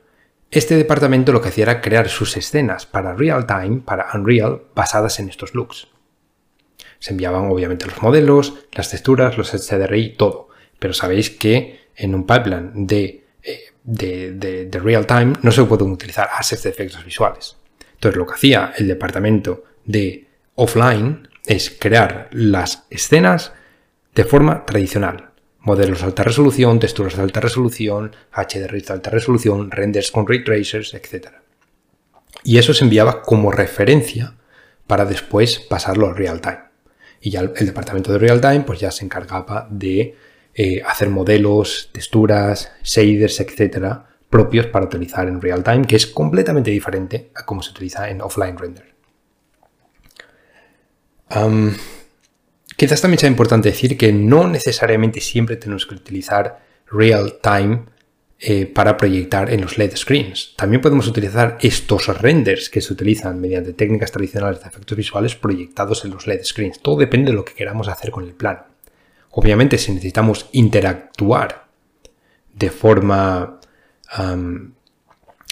este departamento lo que hacía era crear sus escenas para real time, para Unreal, basadas en estos looks. Se enviaban obviamente los modelos, las texturas, los HDRI, todo. Pero sabéis que en un pipeline de, eh, de, de real time no se pueden utilizar assets de efectos visuales. Entonces lo que hacía el departamento de offline es crear las escenas de forma tradicional, modelos de alta resolución, texturas de alta resolución, HDR de alta resolución, renders con ray tracers, etc. Y eso se enviaba como referencia para después pasarlo al real time. Y ya el, departamento de real time pues ya se encargaba de eh, hacer modelos, texturas, shaders, etc. propios para utilizar en real time, que es completamente diferente a cómo se utiliza en offline render. Quizás también sea importante decir que no necesariamente siempre tenemos que utilizar real time eh, para proyectar en los LED screens. También podemos utilizar estos renders que se utilizan mediante técnicas tradicionales de efectos visuales proyectados en los LED screens. Todo depende de lo que queramos hacer con el plano. Obviamente, si necesitamos interactuar de forma,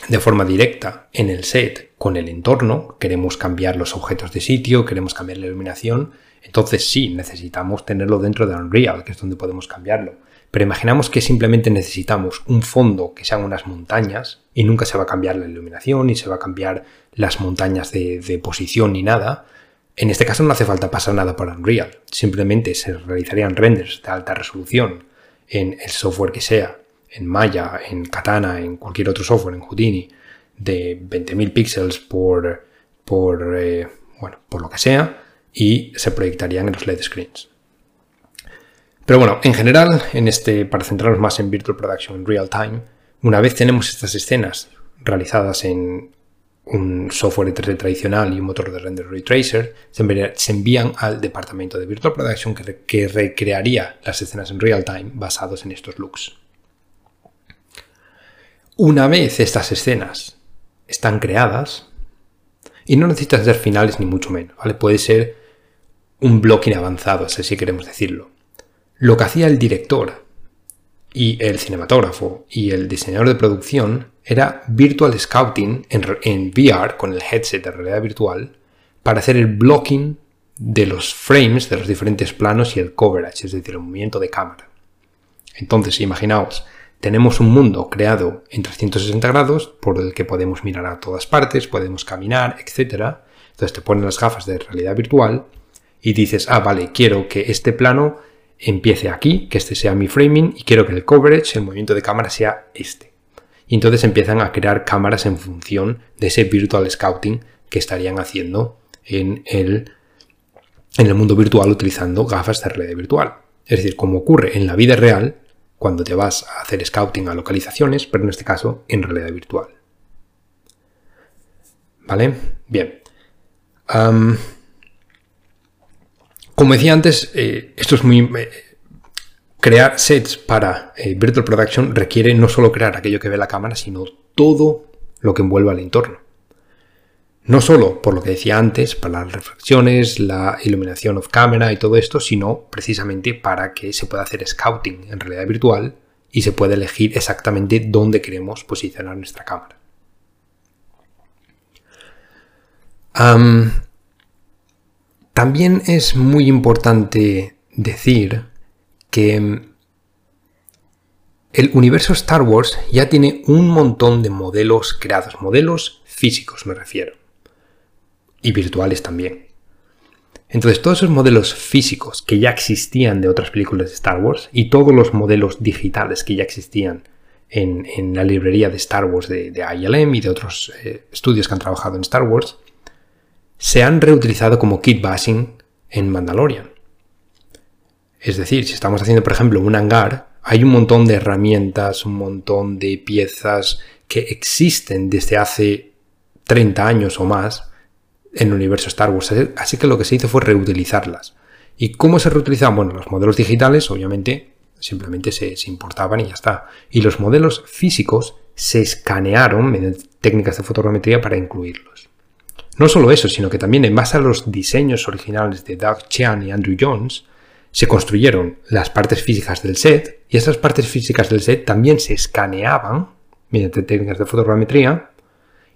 de forma directa en el set con el entorno, queremos cambiar los objetos de sitio, queremos cambiar la iluminación, entonces sí, necesitamos tenerlo dentro de Unreal, que es donde podemos cambiarlo. Pero imaginamos que simplemente necesitamos un fondo que sean unas montañas y nunca se va a cambiar la iluminación ni se va a cambiar las montañas de, posición ni nada. En este caso no hace falta pasar nada por Unreal. Simplemente se realizarían renders de alta resolución en el software que sea, en Maya, en Katana, en cualquier otro software, en Houdini, de 20.000 píxeles por, por, eh, bueno, por lo que sea y se proyectarían en los LED screens. Pero bueno, en general, en este, para centrarnos más en Virtual Production en Real Time, una vez tenemos estas escenas realizadas en un software 3D tradicional y un motor de render ray tracer, se envían al departamento de Virtual Production que, recrearía las escenas en real time basados en estos looks. Una vez estas escenas están creadas, y no necesitan ser finales ni mucho menos, ¿vale? Puede ser un blocking avanzado, si queremos decirlo. Lo que hacía el director y el cinematógrafo y el diseñador de producción era Virtual Scouting en, en VR con el headset de realidad virtual para hacer el blocking de los frames de los diferentes planos y el coverage, es decir, el movimiento de cámara. Entonces, imaginaos, tenemos un mundo creado en 360 grados por el que podemos mirar a todas partes, podemos caminar, etc. Entonces te ponen las gafas de realidad virtual y dices, ah, vale, quiero que este plano empiece aquí, que este sea mi framing y quiero que el coverage, el movimiento de cámara sea este. Y entonces empiezan a crear cámaras en función de ese virtual scouting que estarían haciendo en el, en el mundo virtual utilizando gafas de realidad virtual. Es decir, como ocurre en la vida real, cuando te vas a hacer scouting a localizaciones, pero en este caso en realidad virtual. ¿Vale? Bien. Como decía antes, eh, esto es muy... Eh, crear sets para eh, Virtual Production requiere no solo crear aquello que ve la cámara, sino todo lo que envuelve al entorno. No solo por lo que decía antes, para las reflexiones, la iluminación off camera y todo esto, sino precisamente para que se pueda hacer scouting en realidad virtual y se pueda elegir exactamente dónde queremos posicionar nuestra cámara. También es muy importante decir que el universo Star Wars ya tiene un montón de modelos creados, modelos físicos me refiero y virtuales también. Entonces, todos esos modelos físicos que ya existían de otras películas de Star Wars y todos los modelos digitales que ya existían en, la librería de Star Wars de, ILM y de otros eh, estudios que han trabajado en Star Wars, se han reutilizado como kit bashing en Mandalorian. Es decir, si estamos haciendo, por ejemplo, un hangar, hay un montón de herramientas, un montón de piezas que existen desde hace 30 años o más en el universo Star Wars. Así que lo que se hizo fue reutilizarlas. ¿Y cómo se reutilizaban? Bueno, los modelos digitales, obviamente, simplemente se, importaban y ya está. Y los modelos físicos se escanearon mediante técnicas de fotogrametría para incluirlos. No solo eso, sino que también en base a los diseños originales de Doug Chian y Andrew Jones, se construyeron las partes físicas del set y estas partes físicas del set también se escaneaban mediante técnicas de fotogrametría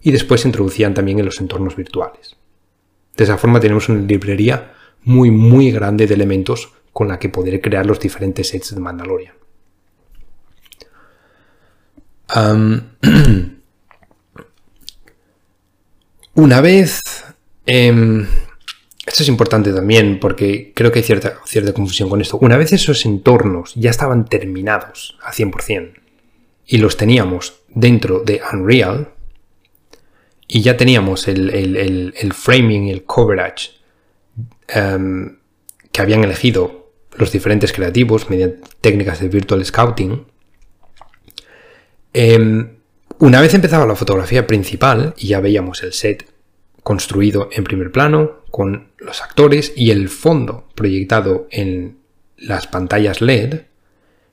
y después se introducían también en los entornos virtuales. De esa forma tenemos una librería muy muy grande de elementos con la que poder crear los diferentes sets de Mandalorian. una vez... Em, esto es importante también porque creo que hay cierta, cierta confusión con esto. Una vez esos entornos ya estaban terminados a 100% y los teníamos dentro de Unreal, y ya teníamos el, framing y el coverage em, que habían elegido los diferentes creativos mediante técnicas de virtual scouting. Em, una vez empezaba la fotografía principal y ya veíamos el set construido en primer plano con los actores y el fondo proyectado en las pantallas LED,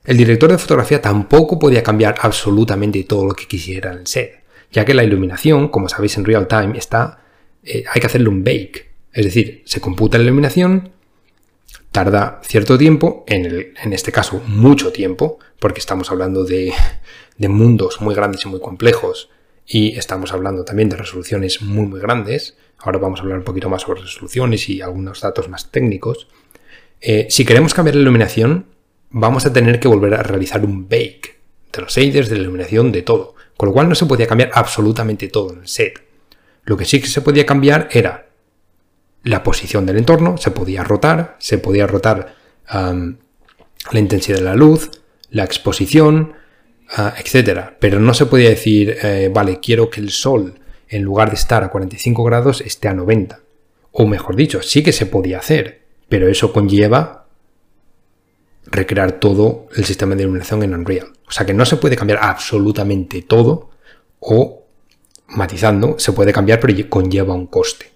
el director de fotografía tampoco podía cambiar absolutamente todo lo que quisiera en el set ya que la iluminación, como sabéis en real time, está, eh, hay que hacerle un bake. Es decir, se computa la iluminación, tarda cierto tiempo, en, en este caso mucho tiempo, porque estamos hablando de, mundos muy grandes y muy complejos, y estamos hablando también de resoluciones muy muy grandes. Ahora vamos a hablar un poquito más sobre resoluciones y algunos datos más técnicos. Eh, si queremos cambiar la iluminación, vamos a tener que volver a realizar un bake de los shaders, de la iluminación, de todo. Con lo cual no se podía cambiar absolutamente todo en el set. Lo que sí que se podía cambiar era la posición del entorno, se podía rotar, se podía rotar la intensidad de la luz, la exposición, uh, etc. Pero no se podía decir, eh, vale, quiero que el sol, en lugar de estar a 45 grados, esté a 90. O mejor dicho, sí que se podía hacer, pero eso conlleva recrear todo el sistema de iluminación en Unreal. O sea que no se puede cambiar absolutamente todo o matizando, se puede cambiar pero conlleva un coste.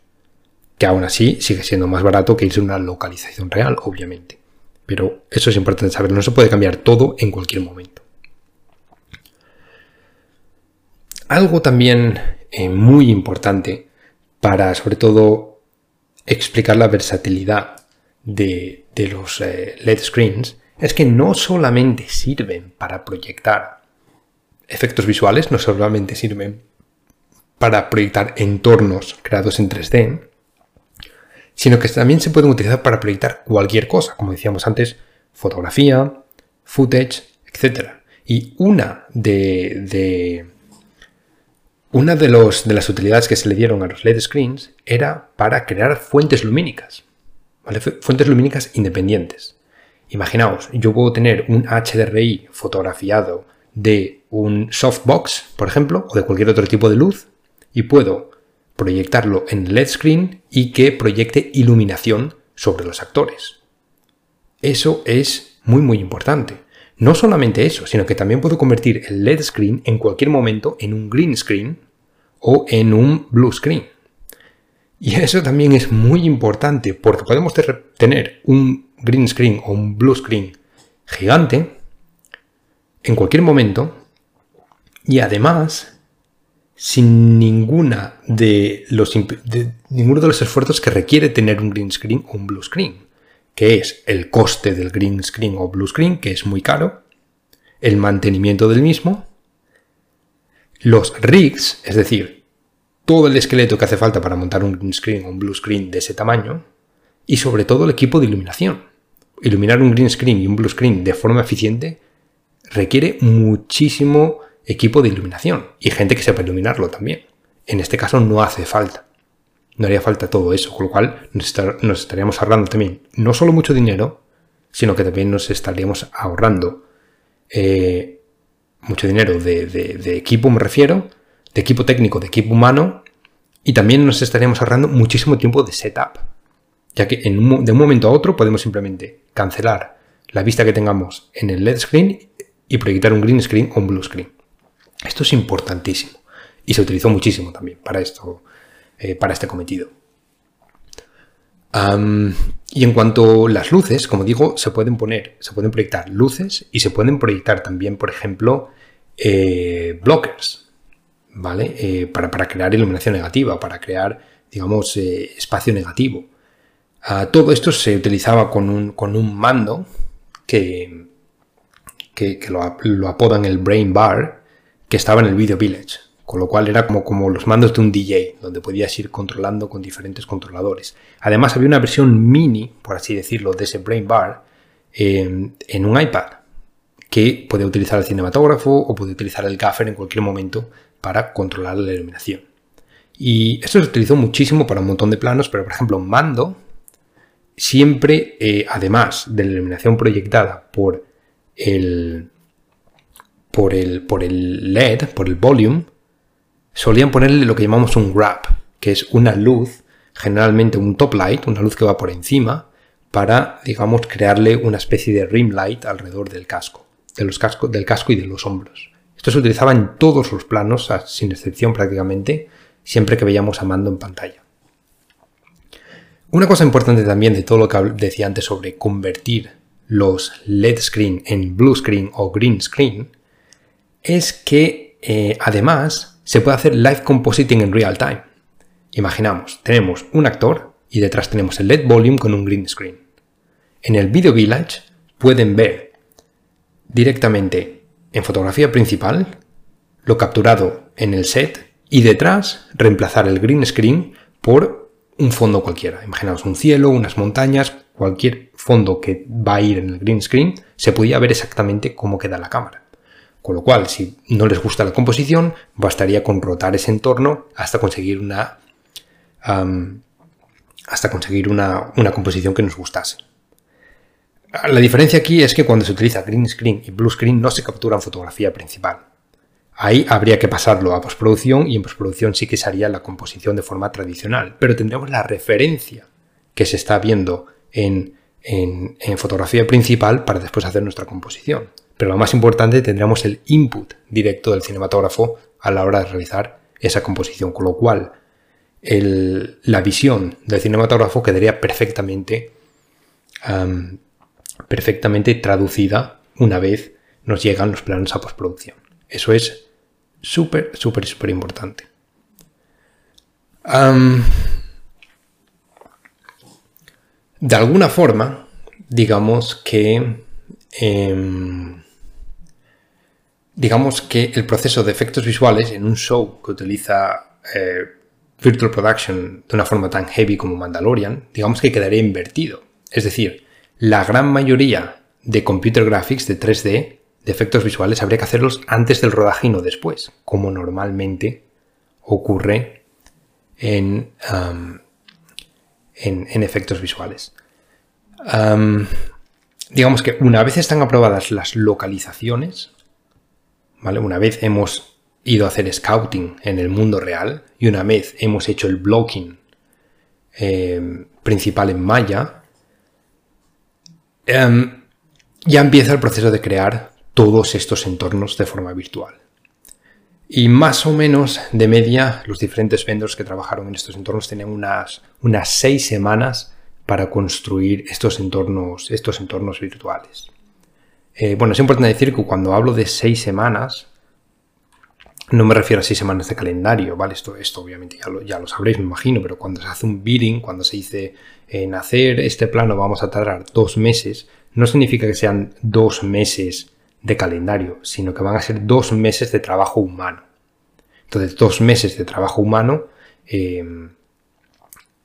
Que aún así sigue siendo más barato que irse a una localización real, obviamente. Pero eso es importante saber, no se puede cambiar todo en cualquier momento. Algo también eh, muy importante para sobre todo explicar la versatilidad de, los eh, LED screens es que no solamente sirven para proyectar efectos visuales, no solamente sirven para proyectar entornos creados en 3D, sino que también se pueden utilizar para proyectar cualquier cosa, como decíamos antes, fotografía, footage, etc. Y una de, una de, las utilidades que se le dieron a los LED screens era para crear fuentes lumínicas, fuentes lumínicas independientes. Imaginaos, yo puedo tener un HDRI fotografiado de un softbox, por ejemplo, o de cualquier otro tipo de luz, y puedo proyectarlo en LED screen y que proyecte iluminación sobre los actores. Eso es muy muy importante. No solamente eso, sino que también puedo convertir el LED screen en cualquier momento en un green screen o en un blue screen. Y eso también es muy importante porque podemos tener un green screen o un blue screen gigante en cualquier momento y además sin ninguna de los, ninguno de los esfuerzos que requiere tener un green screen o un blue screen, que es el coste del green screen o blue screen, que es muy caro, el mantenimiento del mismo, los rigs, es decir, todo el esqueleto que hace falta para montar un green screen o un blue screen de ese tamaño, y sobre todo el equipo de iluminación. Iluminar un green screen y un blue screen de forma eficiente requiere muchísimo equipo de iluminación y gente que sepa iluminarlo también. En este caso no hace falta. No haría falta todo eso, con lo cual nos, estaríamos ahorrando también no solo mucho dinero, sino que también nos estaríamos ahorrando eh, mucho dinero de, equipo, me refiero, de equipo técnico, de equipo humano, y también nos estaríamos ahorrando muchísimo tiempo de setup, ya que de un momento a otro podemos simplemente cancelar la vista que tengamos en el LED screen y proyectar un green screen o un blue screen. Esto es importantísimo y se utilizó muchísimo también para, esto, eh, para este cometido. y en cuanto a las luces, como digo, se pueden poner, se pueden proyectar luces y se pueden proyectar también, por ejemplo, eh, blockers, ¿vale? Eh, para, crear iluminación negativa, para crear, digamos, espacio negativo. Ah, todo esto se utilizaba con un, con un mando que, que, lo, lo, apodan el Brain Bar, que estaba en el Video Village, con lo cual era como, como los mandos de un DJ, donde podías ir controlando con diferentes controladores. Además había una versión mini, por así decirlo, de ese Brain Bar em, en un iPad, que podía utilizar el cinematógrafo o podía utilizar el gaffer en cualquier momento para controlar la iluminación. Y esto se utilizó muchísimo para un montón de planos, pero por ejemplo, Mando siempre, eh, además de la iluminación proyectada por el, por el, por el LED, por el volume, solían ponerle lo que llamamos un wrap, que es una luz, generalmente un top light, una luz que va por encima, para, digamos, crearle una especie de rim light alrededor del casco, de los cascos, del casco y de los hombros. Esto se utilizaba en todos los planos, sin excepción prácticamente, siempre que veíamos a mando en pantalla. Una cosa importante también de todo lo que decía antes sobre convertir los LED screen en blue screen o green screen es que eh, además se puede hacer live compositing en real time. Imaginamos, tenemos un actor y detrás tenemos el LED volume con un green screen. En el Video Village pueden ver directamente en fotografía principal lo capturado en el set y detrás reemplazar el green screen por un fondo cualquiera. Imaginaos un cielo, unas montañas, cualquier fondo que va a ir en el green screen, se podía ver exactamente cómo queda la cámara. Con lo cual, si no les gusta la composición, bastaría con rotar ese entorno hasta conseguir una, hasta conseguir una, composición que nos gustase. La diferencia aquí es que cuando se utiliza green screen y blue screen no se captura fotografía principal. Ahí habría que pasarlo a postproducción y en postproducción sí que se haría la composición de forma tradicional, pero tendremos la referencia que se está viendo en fotografía principal para después hacer nuestra composición. Pero lo más importante, tendríamos el input directo del cinematógrafo a la hora de realizar esa composición, con lo cual la visión del cinematógrafo quedaría perfectamente, perfectamente traducida una vez nos llegan los planos a postproducción. Eso es súper, súper, súper importante. de alguna forma, digamos que em, digamos que el proceso de efectos visuales en un show que utiliza eh, Virtual Production de una forma tan heavy como Mandalorian, digamos que quedaría invertido. Es decir, la gran mayoría de computer graphics de 3D, de efectos visuales, habría que hacerlos antes del rodaje y no después, como normalmente ocurre en, en, efectos visuales. digamos que una vez están aprobadas las localizaciones, Una vez hemos ido a hacer scouting en el mundo real y una vez hemos hecho el blocking em, principal en Maya, em, ya empieza el proceso de crear todos estos entornos de forma virtual. Y más o menos de media, los diferentes vendors que trabajaron en estos entornos tenían unas, unas seis semanas para construir estos entornos, estos entornos virtuales. Eh, bueno, es importante decir que cuando hablo de seis semanas, no me refiero a seis semanas de calendario, ¿vale? Esto, esto obviamente ya lo, sabréis, me imagino, pero cuando se hace un bidding, cuando se dice en hacer este plano vamos a tardar dos meses, no significa que sean dos meses de calendario, sino que van a ser dos meses de trabajo humano. Entonces, dos meses de trabajo humano eh,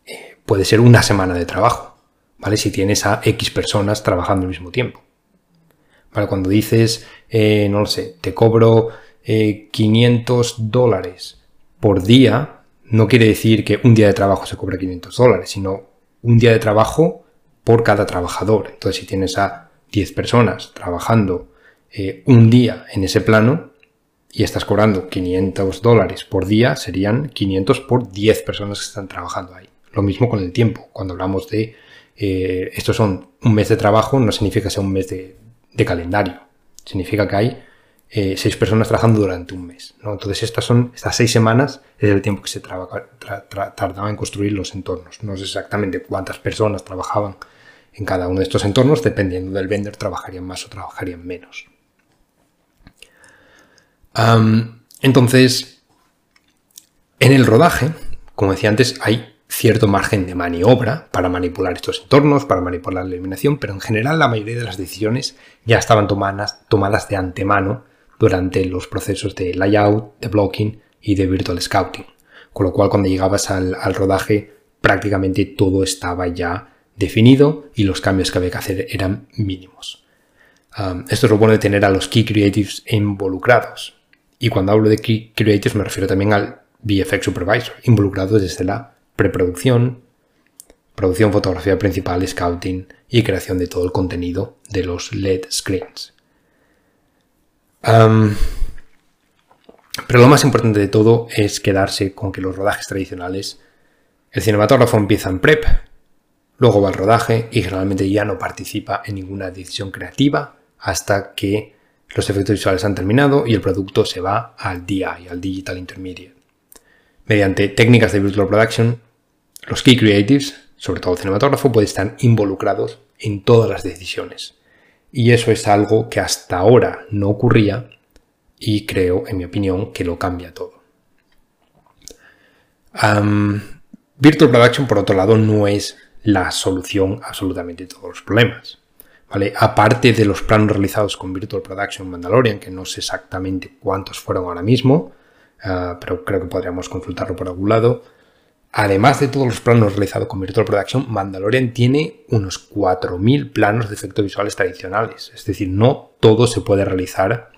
eh, puede ser una semana de trabajo, ¿vale? Si tienes a X personas trabajando al mismo tiempo. Cuando dices, eh, no lo sé, te cobro 500 eh, dólares por día, no quiere decir que un día de trabajo se cobra 500 dólares, sino un día de trabajo por cada trabajador. Entonces, si tienes a 10 personas trabajando eh, un día en ese plano y estás cobrando 500 dólares por día, serían 500 por 10 personas que están trabajando ahí. Lo mismo con el tiempo. Cuando hablamos de eh, estos son un mes de trabajo, no significa que sea un mes de, de calendario. Significa que hay eh, seis personas trabajando durante un mes. ¿no? Entonces estas son estas seis semanas es el tiempo que se tardaba en construir los entornos. No sé exactamente cuántas personas trabajaban en cada uno de estos entornos, dependiendo del vendor trabajarían más o trabajarían menos. entonces, en el rodaje, como decía antes, hay cierto margen de maniobra para manipular estos entornos, para manipular la iluminación, pero en general la mayoría de las decisiones ya estaban tomadas, de antemano durante los procesos de layout, de blocking y de virtual scouting. Con lo cual cuando llegabas al, rodaje prácticamente todo estaba ya definido y los cambios que había que hacer eran mínimos. esto es lo bueno de tener a los Key Creatives involucrados. Y cuando hablo de Key Creatives me refiero también al VFX Supervisor, involucrado desde la preproducción, producción, fotografía principal, scouting y creación de todo el contenido de los LED screens pero lo más importante de todo es quedarse con que los rodajes tradicionales, el cinematógrafo empieza en prep, luego va al rodaje y generalmente ya no participa en ninguna decisión creativa hasta que los efectos visuales han terminado y el producto se va al DI, al Digital Intermediate. Mediante técnicas de Virtual Production, los Key Creatives, sobre todo el cinematógrafo, pueden estar involucrados en todas las decisiones y eso es algo que hasta ahora no ocurría y creo, en mi opinión, que lo cambia todo. Virtual Production, por otro lado, no es la solución a absolutamente todos los problemas. ¿vale? Aparte de los planos realizados con Virtual Production Mandalorian, que no sé exactamente cuántos fueron ahora mismo, ah, pero creo que podríamos consultarlo por algún lado, Además de todos los planos realizados con Virtual Production, Mandalorian tiene unos 4.000 planos de efectos visuales tradicionales. Es decir, no todo se puede realizar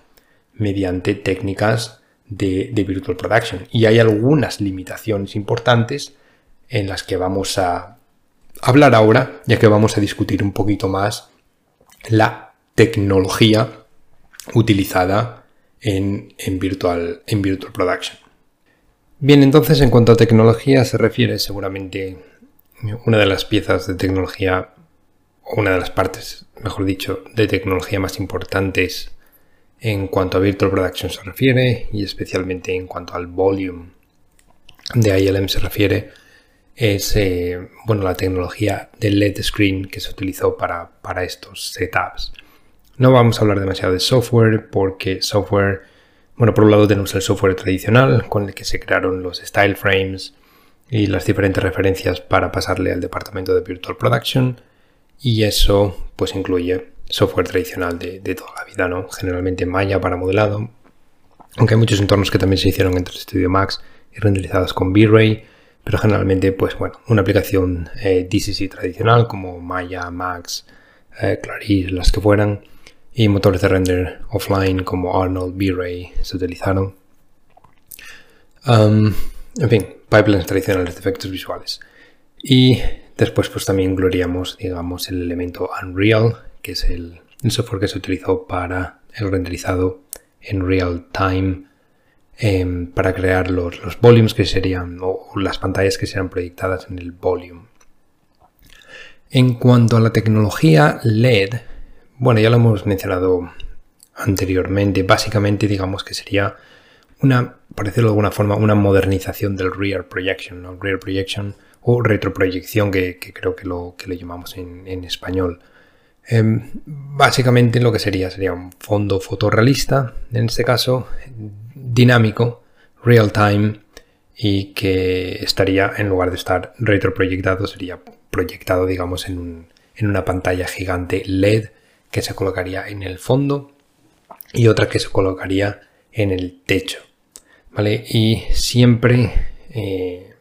mediante técnicas de, Virtual Production. Y hay algunas limitaciones importantes en las que vamos a hablar ahora, ya que vamos a discutir un poquito más la tecnología utilizada en, Virtual, en Virtual Production. Bien, entonces en cuanto a tecnología se refiere seguramente una de las piezas de tecnología, o una de las partes, mejor dicho, de tecnología más importantes en cuanto a Virtual Production se refiere, y especialmente en cuanto al volume de ILM se refiere, es eh, bueno, la tecnología de LED screen que se utilizó para, para estos setups. No vamos a hablar demasiado de software porque software bueno, por un lado tenemos el software tradicional con el que se crearon los style frames y las diferentes referencias para pasarle al departamento de Virtual Production y eso pues incluye software tradicional de, toda la vida, ¿no? Generalmente Maya para modelado, aunque hay muchos entornos que también se hicieron entre Studio Max y renderizados con V-Ray, pero generalmente, pues bueno, una aplicación eh, DCC tradicional como Maya, Max, eh, Claris, las que fueran, y motores de render offline como Arnold, V-Ray se utilizaron. En fin, pipelines tradicionales de efectos visuales. Y después pues también gloriamos, digamos, el elemento Unreal, que es el, software que se utilizó para el renderizado en real time em, para crear los, los volumes que serían, o las pantallas que serían proyectadas en el volume. En cuanto a la tecnología LED, bueno, ya lo hemos mencionado anteriormente, básicamente digamos que sería una, por decirlo de alguna forma, una modernización del rear projection, ¿no? rear projection o retroproyección que, creo que lo, que lo llamamos en, español. Em, básicamente lo que sería sería un fondo fotorrealista, en este caso dinámico, real time y que estaría en lugar de estar retroproyectado sería proyectado digamos en, en una pantalla gigante LED que se colocaría en el fondo y otra que se colocaría en el techo. ¿vale? Y siempre eh,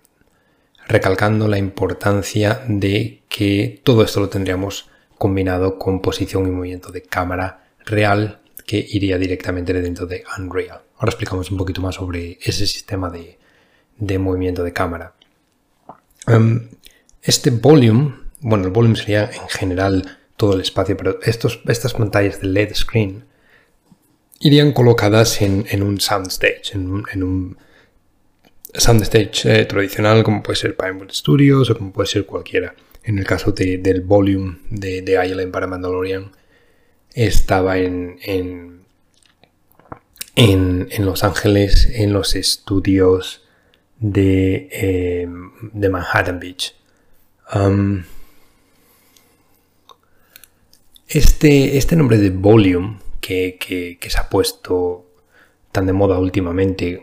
recalcando la importancia de que todo esto lo tendríamos combinado con posición y movimiento de cámara real que iría directamente dentro de Unreal. Ahora explicamos un poquito más sobre ese sistema de, movimiento de cámara. Em, este volume, bueno, el volume sería en general todo el espacio, pero estos, estas pantallas de LED screen irían colocadas en, un soundstage, en, en un soundstage eh, tradicional como puede ser Pinewood Studios o como puede ser cualquiera. En el caso del volume de, de Island para Mandalorian estaba en, en, en, Los Ángeles, en los estudios de, eh, de Manhattan Beach. Um, este, este nombre de volume que, se ha puesto tan de moda últimamente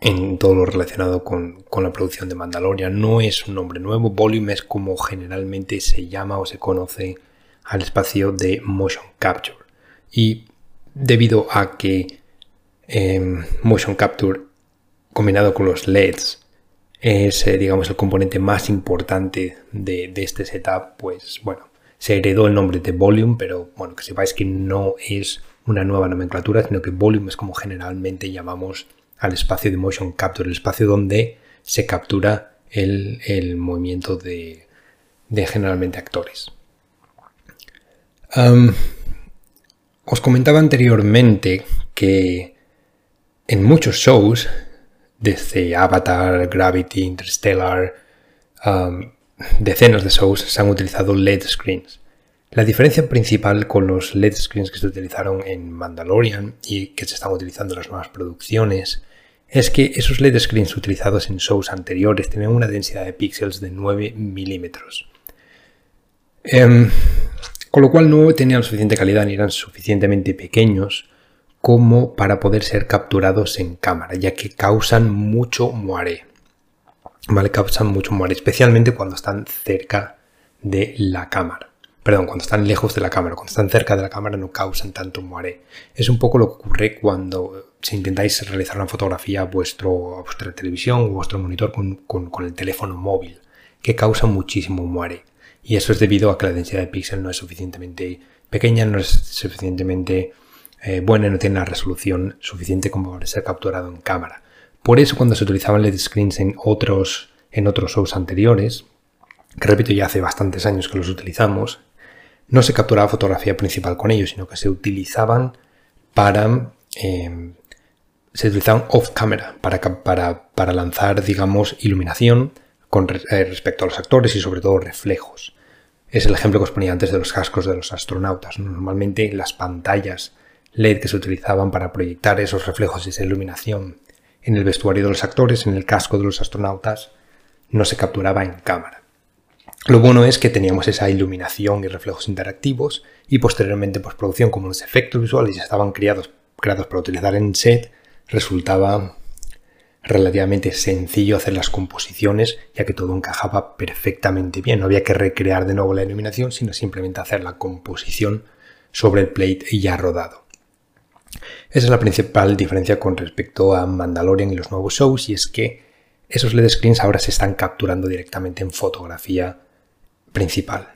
en todo lo relacionado con, la producción de Mandalorian no es un nombre nuevo. Volume es como generalmente se llama o se conoce al espacio de motion capture. Y debido a que em, motion capture combinado con los LEDs es, eh, digamos, el componente más importante de, de, este setup, pues bueno, se heredó el nombre de Volume, pero bueno, que sepáis que no es una nueva nomenclatura, sino que Volume es como generalmente llamamos al espacio de motion capture, el espacio donde se captura el, movimiento de, generalmente actores. os comentaba anteriormente que en muchos shows, desde Avatar, Gravity, Interstellar, decenas de shows se han utilizado LED screens. La diferencia principal con los LED screens que se utilizaron en Mandalorian y que se están utilizando en las nuevas producciones es que esos LED screens utilizados en shows anteriores tenían una densidad de píxeles de 9 milímetros. Em, con lo cual no tenían suficiente calidad ni eran suficientemente pequeños como para poder ser capturados en cámara, ya que causan mucho moaré. ¿Vale? Causan mucho humor, especialmente cuando están cerca de la cámara. Perdón, cuando están lejos de la cámara, cuando están cerca de la cámara no causan tanto moaré. Es un poco lo que ocurre cuando si intentáis realizar una fotografía a, vuestro, vuestra televisión o vuestro monitor con, el teléfono móvil, que causa muchísimo moaré. Y eso es debido a que la densidad de píxel no es suficientemente pequeña, no es suficientemente eh, buena, no tiene la resolución suficiente como para ser capturado en cámara. Por eso cuando se utilizaban LED screens en otros, en otros shows anteriores, que repito ya hace bastantes años que los utilizamos, no se capturaba fotografía principal con ellos, sino que se utilizaban para... Em, se utilizaban off camera para, para, para lanzar, digamos, iluminación con eh, respecto a los actores y sobre todo reflejos. Es el ejemplo que os ponía antes de los cascos de los astronautas. Normalmente las pantallas LED que se utilizaban para proyectar esos reflejos y esa iluminación en el vestuario de los actores, en el casco de los astronautas, no se capturaba en cámara. Lo bueno es que teníamos esa iluminación y reflejos interactivos y posteriormente postproducción, como los efectos visuales ya estaban creados, creados para utilizar en set, resultaba relativamente sencillo hacer las composiciones ya que todo encajaba perfectamente bien. No había que recrear de nuevo la iluminación, sino simplemente hacer la composición sobre el plate ya rodado. Esa es la principal diferencia con respecto a Mandalorian y los nuevos shows, y es que esos LED screens ahora se están capturando directamente en fotografía principal.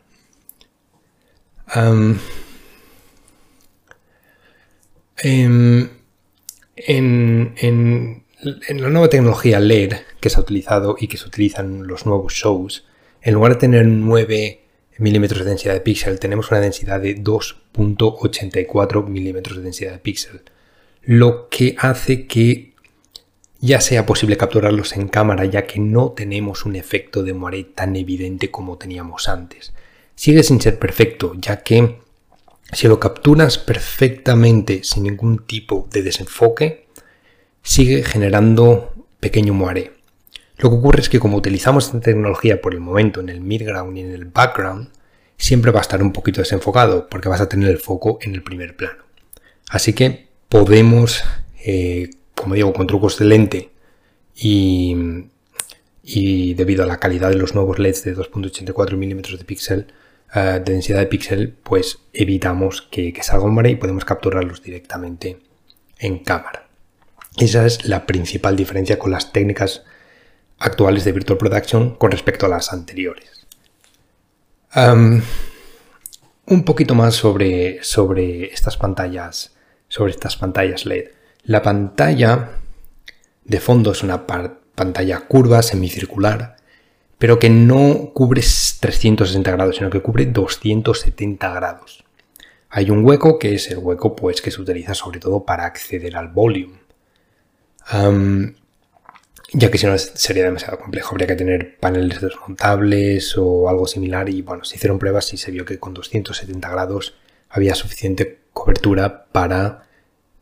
en, la nueva tecnología LED que se ha utilizado y que se utilizan los nuevos shows, en lugar de tener 9 milímetros de densidad de píxel, tenemos una densidad de 2.84 milímetros de densidad de píxel, lo que hace que ya sea posible capturarlos en cámara ya que no tenemos un efecto de moiré tan evidente como teníamos antes. Sigue sin ser perfecto, ya que si lo capturas perfectamente sin ningún tipo de desenfoque, sigue generando pequeño moiré. Lo que ocurre es que como utilizamos esta tecnología por el momento en el midground y en el background, siempre va a estar un poquito desenfocado porque vas a tener el foco en el primer plano. Así que podemos eh, como digo, con trucos de lente y, debido a la calidad de los nuevos LEDs de 2.84 milímetros de píxel, eh, de densidad de píxel, pues evitamos que, salga un y podemos capturarlos directamente en cámara. Esa es la principal diferencia con las técnicas actuales de Virtual Production con respecto a las anteriores. un poquito más sobre, sobre estas pantallas, sobre estas pantallas LED. La pantalla de fondo es una pantalla curva, semicircular, pero que no cubre 360 grados, sino que cubre 270 grados. Hay un hueco que es el hueco pues, que se utiliza sobre todo para acceder al volume. Ya que si no sería demasiado complejo, habría que tener paneles desmontables o algo similar y bueno, se hicieron pruebas y se vio que con 270 grados había suficiente cobertura para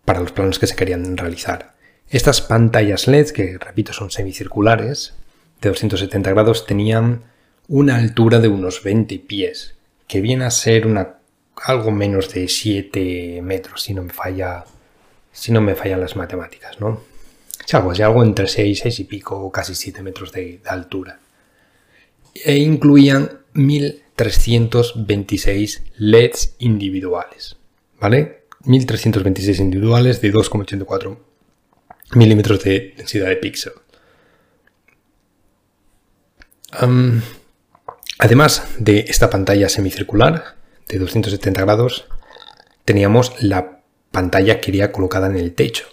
para los planos que se querían realizar. Estas pantallas LED, que repito son semicirculares, de 270 grados, tenían una altura de unos 20 pies, que viene a ser una, algo menos de 7 metros, si no me falla, si no me fallan las matemáticas, ¿no? Algo, algo entre 6, 6 y pico, casi 7 metros de, de altura. E incluían 1326 LEDs individuales, ¿vale? 1326 individuales de 2,84 milímetros de densidad de píxel. además de esta pantalla semicircular de 270 grados, teníamos la pantalla que iría colocada en el techo,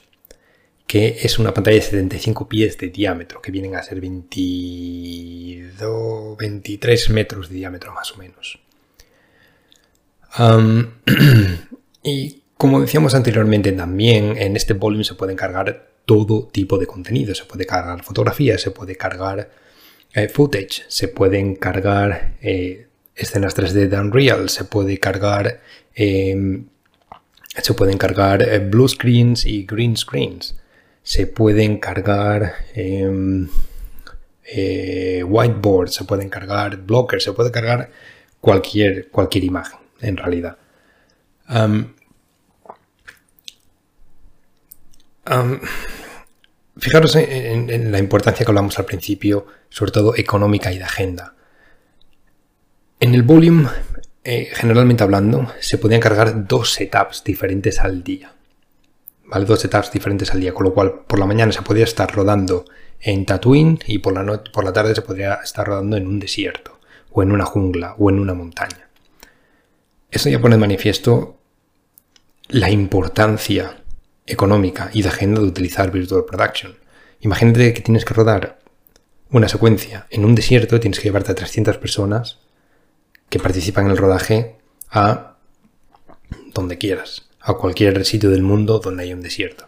que es una pantalla de 75 pies de diámetro, que vienen a ser 22, 23 metros de diámetro más o menos. y como decíamos anteriormente también, en este volumen se pueden cargar todo tipo de contenido. Se puede cargar fotografías, se puede cargar eh, footage, se pueden cargar eh, escenas 3D de Unreal, se puede cargar em, se pueden cargar eh, blue screens y green screens. Se pueden cargar em, whiteboards, se pueden cargar blockers, se puede cargar cualquier, cualquier imagen en realidad. fijaros en, la importancia que hablamos al principio, sobre todo económica y de agenda. En el volume, eh, generalmente hablando, se podían cargar dos setups diferentes al día. ¿Vale? Dos setups diferentes al día, con lo cual por la mañana se podría estar rodando en Tatooine y por la, por la tarde se podría estar rodando en un desierto, o en una jungla, o en una montaña. Eso ya pone de manifiesto la importancia económica y de agenda de utilizar Virtual Production. Imagínate que tienes que rodar una secuencia en un desierto, tienes que llevarte a 300 personas que participan en el rodaje a donde quieras, a cualquier sitio del mundo donde haya un desierto.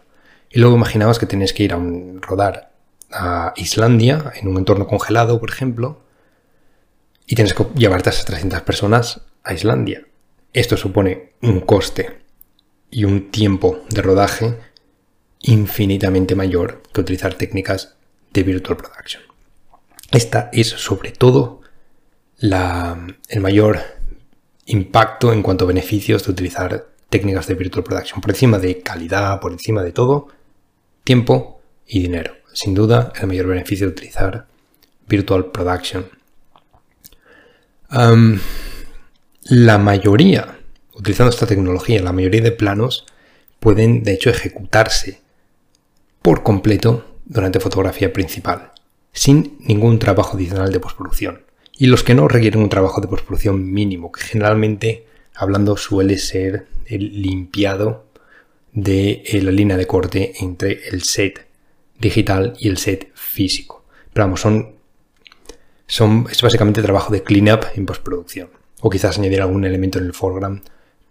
Y luego imaginabas que tienes que ir a rodar a Islandia, en un entorno congelado, por ejemplo, y tienes que llevarte a esas 300 personas a Islandia. Esto supone un coste y un tiempo de rodaje infinitamente mayor que utilizar técnicas de Virtual Production. Esta es sobre todo el mayor impacto en cuanto a beneficios de utilizar técnicas de Virtual Production. Por encima de calidad, por encima de todo, tiempo y dinero. Sin duda, el mayor beneficio de utilizar Virtual Production. la mayoría utilizando esta tecnología, la mayoría de planos pueden de hecho ejecutarse por completo durante fotografía principal, sin ningún trabajo adicional de postproducción. Y los que no requieren un trabajo de postproducción mínimo, que generalmente hablando suele ser el limpiado de eh, la línea de corte entre el set digital y el set físico. Pero vamos, son, es básicamente trabajo de cleanup en postproducción. O quizás añadir algún elemento en el foreground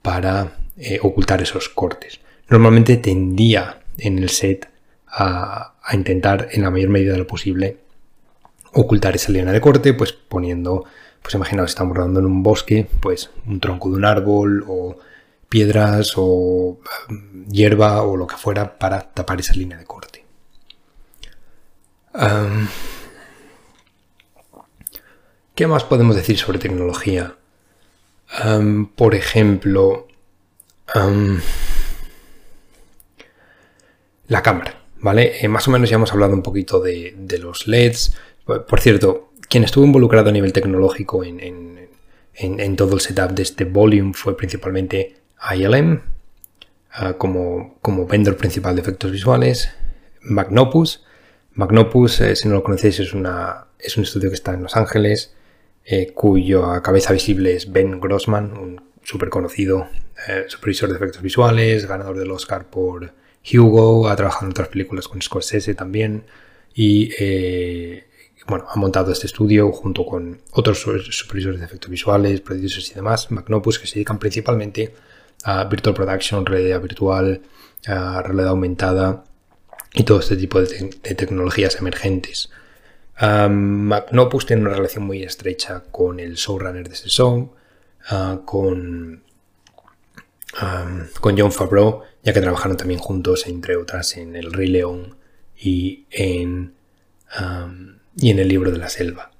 para eh, ocultar esos cortes. Normalmente tendía en el set a, intentar en la mayor medida de lo posible ocultar esa línea de corte, pues poniendo, pues imaginaos, estamos rodando en un bosque, pues un tronco de un árbol o piedras o mm, hierba o lo que fuera para tapar esa línea de corte. ¿Qué más podemos decir sobre tecnología? por ejemplo, la cámara, ¿vale? Eh, más o menos ya hemos hablado un poquito de, los LEDs. Por cierto, quien estuvo involucrado a nivel tecnológico en, todo el setup de este volume fue principalmente ILM, ah, como, como vendor principal de efectos visuales, Magnopus. Magnopus, eh, si no lo conocéis, es, una, es un estudio que está en Los Ángeles, eh, cuya cabeza visible es Ben Grossman, un súper conocido supervisor de efectos visuales, ganador del Oscar por Hugo, ha trabajado en otras películas con Scorsese también y eh, bueno, ha montado este estudio junto con otros supervisores de efectos visuales, producers y demás, Magnopus, que se dedican principalmente a virtual production, realidad virtual, realidad aumentada y todo este tipo de, tecnologías emergentes. Magnopus tiene una relación muy estrecha con el showrunner de ese show, ah, con, con John Favreau ya que trabajaron también juntos, entre otras, en El Rey León y en, y en El Libro de la Selva.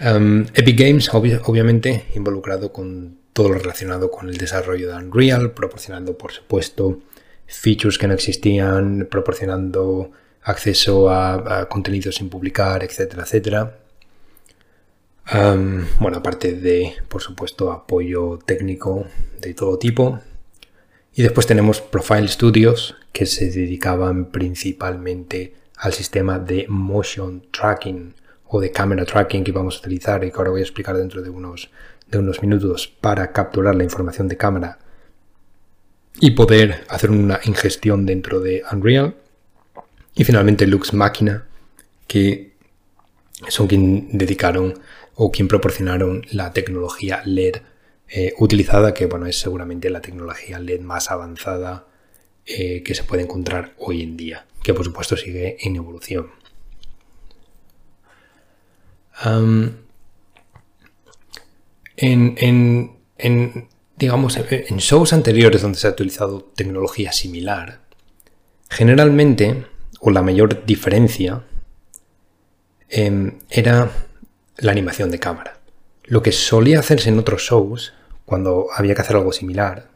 Epic Games, obviamente, involucrado con todo lo relacionado con el desarrollo de Unreal, proporcionando, por supuesto, features que no existían, proporcionando acceso a, contenidos sin publicar, etcétera, etcétera. bueno, aparte de, por supuesto, apoyo técnico de todo tipo, y después tenemos Profile Studios, que se dedicaban principalmente al sistema de motion tracking o de camera tracking que vamos a utilizar y que ahora voy a explicar dentro de unos, de unos minutos para capturar la información de cámara y poder hacer una ingestión dentro de Unreal. Y finalmente Lux Máquina, que son quien dedicaron o quien proporcionaron la tecnología LED eh, utilizada, que bueno, es seguramente la tecnología LED más avanzada eh, que se puede encontrar hoy en día, que por supuesto sigue en evolución. en, digamos, en shows anteriores donde se ha utilizado tecnología similar, generalmente, o la mayor diferencia, em, era la animación de cámara. Lo que solía hacerse en otros shows cuando había que hacer algo similar,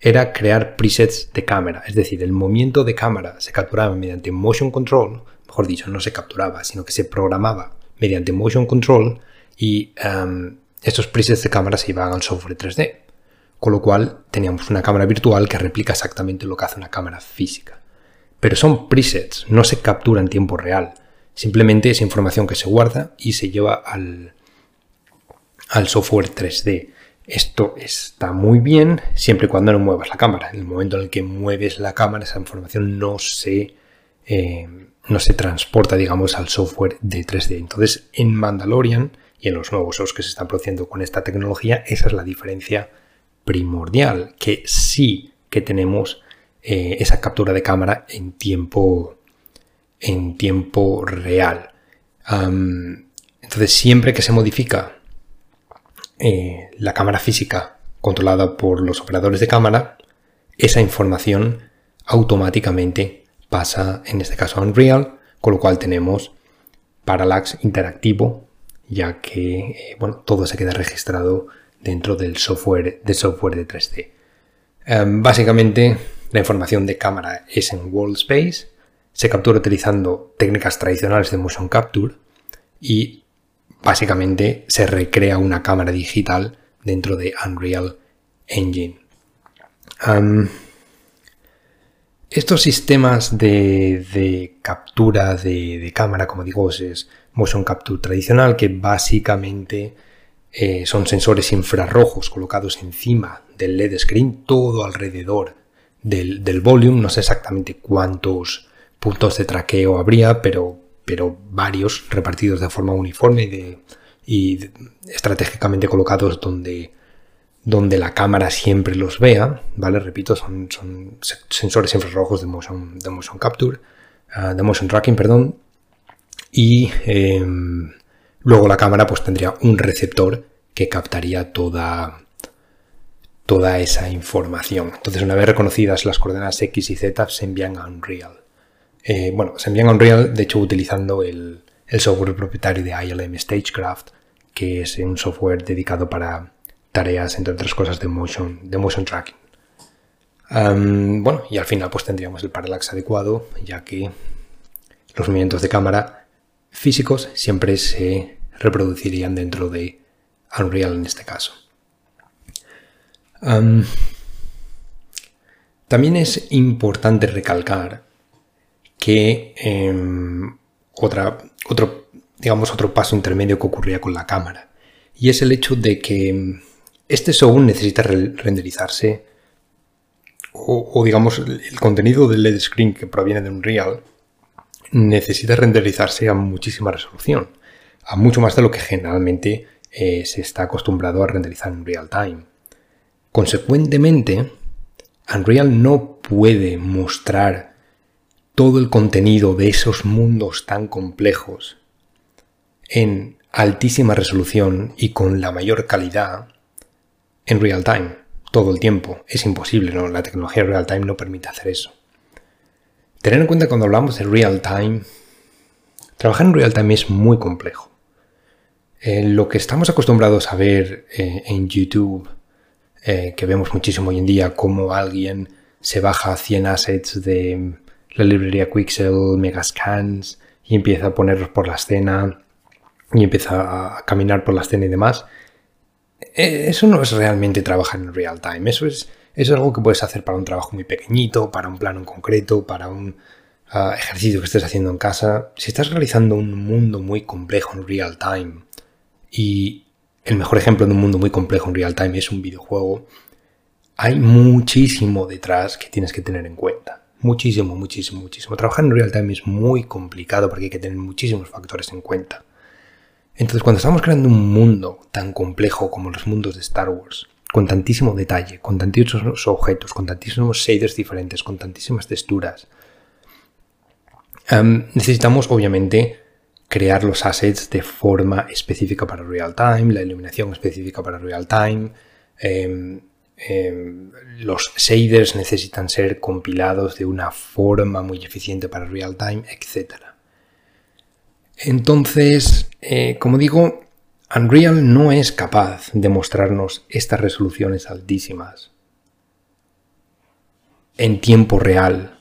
era crear presets de cámara. Es decir, el movimiento de cámara se capturaba mediante motion control, mejor dicho, no se capturaba, sino que se programaba mediante motion control y um, estos presets de cámara se iban al software 3D. Con lo cual teníamos una cámara virtual que replica exactamente lo que hace una cámara física. Pero son presets, no se captura en tiempo real. Simplemente es información que se guarda y se lleva al, al software 3D. Esto está muy bien siempre y cuando no muevas la cámara. En el momento en el que mueves la cámara, esa información no se, eh, no se transporta, digamos, al software de 3D. Entonces, en Mandalorian y en los nuevos shows que se están produciendo con esta tecnología, esa es la diferencia primordial, que sí que tenemos eh, esa captura de cámara en tiempo, en tiempo real. entonces, siempre que se modifica eh, la cámara física controlada por los operadores de cámara, esa información automáticamente pasa, en este caso a Unreal, con lo cual tenemos parallax interactivo, ya que eh, bueno, todo se queda registrado dentro del software, de software de 3D. Em, básicamente, la información de cámara es en World Space, se captura utilizando técnicas tradicionales de motion capture y básicamente se recrea una cámara digital dentro de Unreal Engine. estos sistemas de, captura de, cámara, como digo, es motion capture tradicional, que básicamente eh, son sensores infrarrojos colocados encima del LED screen, todo alrededor del, del volume. No sé exactamente cuántos puntos de traqueo habría, pero, pero varios repartidos de forma uniforme y, estratégicamente colocados donde, donde la cámara siempre los vea, ¿vale? Repito, son, sensores infrarrojos de motion, de motion capture, ah, de motion tracking, perdón, y em, luego la cámara pues tendría un receptor que captaría toda, toda esa información. Entonces, una vez reconocidas las coordenadas X y Z, se envían a Unreal. Eh, bueno, se envían a Unreal, de hecho, utilizando el, software propietario de ILM Stagecraft, que es un software dedicado para tareas, entre otras cosas, de motion, de motion tracking. bueno, y al final pues tendríamos el parallax adecuado, ya que los movimientos de cámara físicos siempre se reproducirían dentro de Unreal en este caso. también es importante recalcar que em, otra, otro, digamos, otro paso intermedio que ocurría con la cámara. Y es el hecho de que em, este show necesita renderizarse o, o, digamos el contenido del LED screen que proviene de Unreal necesita renderizarse a muchísima resolución, a mucho más de lo que generalmente eh, se está acostumbrado a renderizar en real time. Consecuentemente, Unreal no puede mostrar todo el contenido de esos mundos tan complejos en altísima resolución y con la mayor calidad en real time todo el tiempo. Es imposible, ¿no? La tecnología real time no permite hacer eso. Tener en cuenta cuando hablamos de real time, trabajar en real time es muy complejo. Eh, lo que estamos acostumbrados a ver eh, en YouTube, eh, que vemos muchísimo hoy en día, como alguien se baja 100 assets de la librería Quixel, Megascans, y empieza a ponerlos por la escena, y empieza a caminar por la escena y demás, eso no es realmente trabajar en real time, eso es es algo que puedes hacer para un trabajo muy pequeñito, para un plano en concreto, para un ah, ejercicio que estés haciendo en casa. Si estás realizando un mundo muy complejo en real time, y el mejor ejemplo de un mundo muy complejo en real time es un videojuego, hay muchísimo detrás que tienes que tener en cuenta. Muchísimo, muchísimo, muchísimo. Trabajar en real time es muy complicado porque hay que tener muchísimos factores en cuenta. Entonces, cuando estamos creando un mundo tan complejo como los mundos de Star Wars, con tantísimo detalle, con tantísimos objetos, con tantísimos shaders diferentes, con tantísimas texturas. Em, necesitamos, obviamente, crear los assets de forma específica para real time, la iluminación específica para real time. Em, em, los shaders necesitan ser compilados de una forma muy eficiente para real time, etc. Entonces, eh, como digo, Unreal no es capaz de mostrarnos estas resoluciones altísimas en tiempo real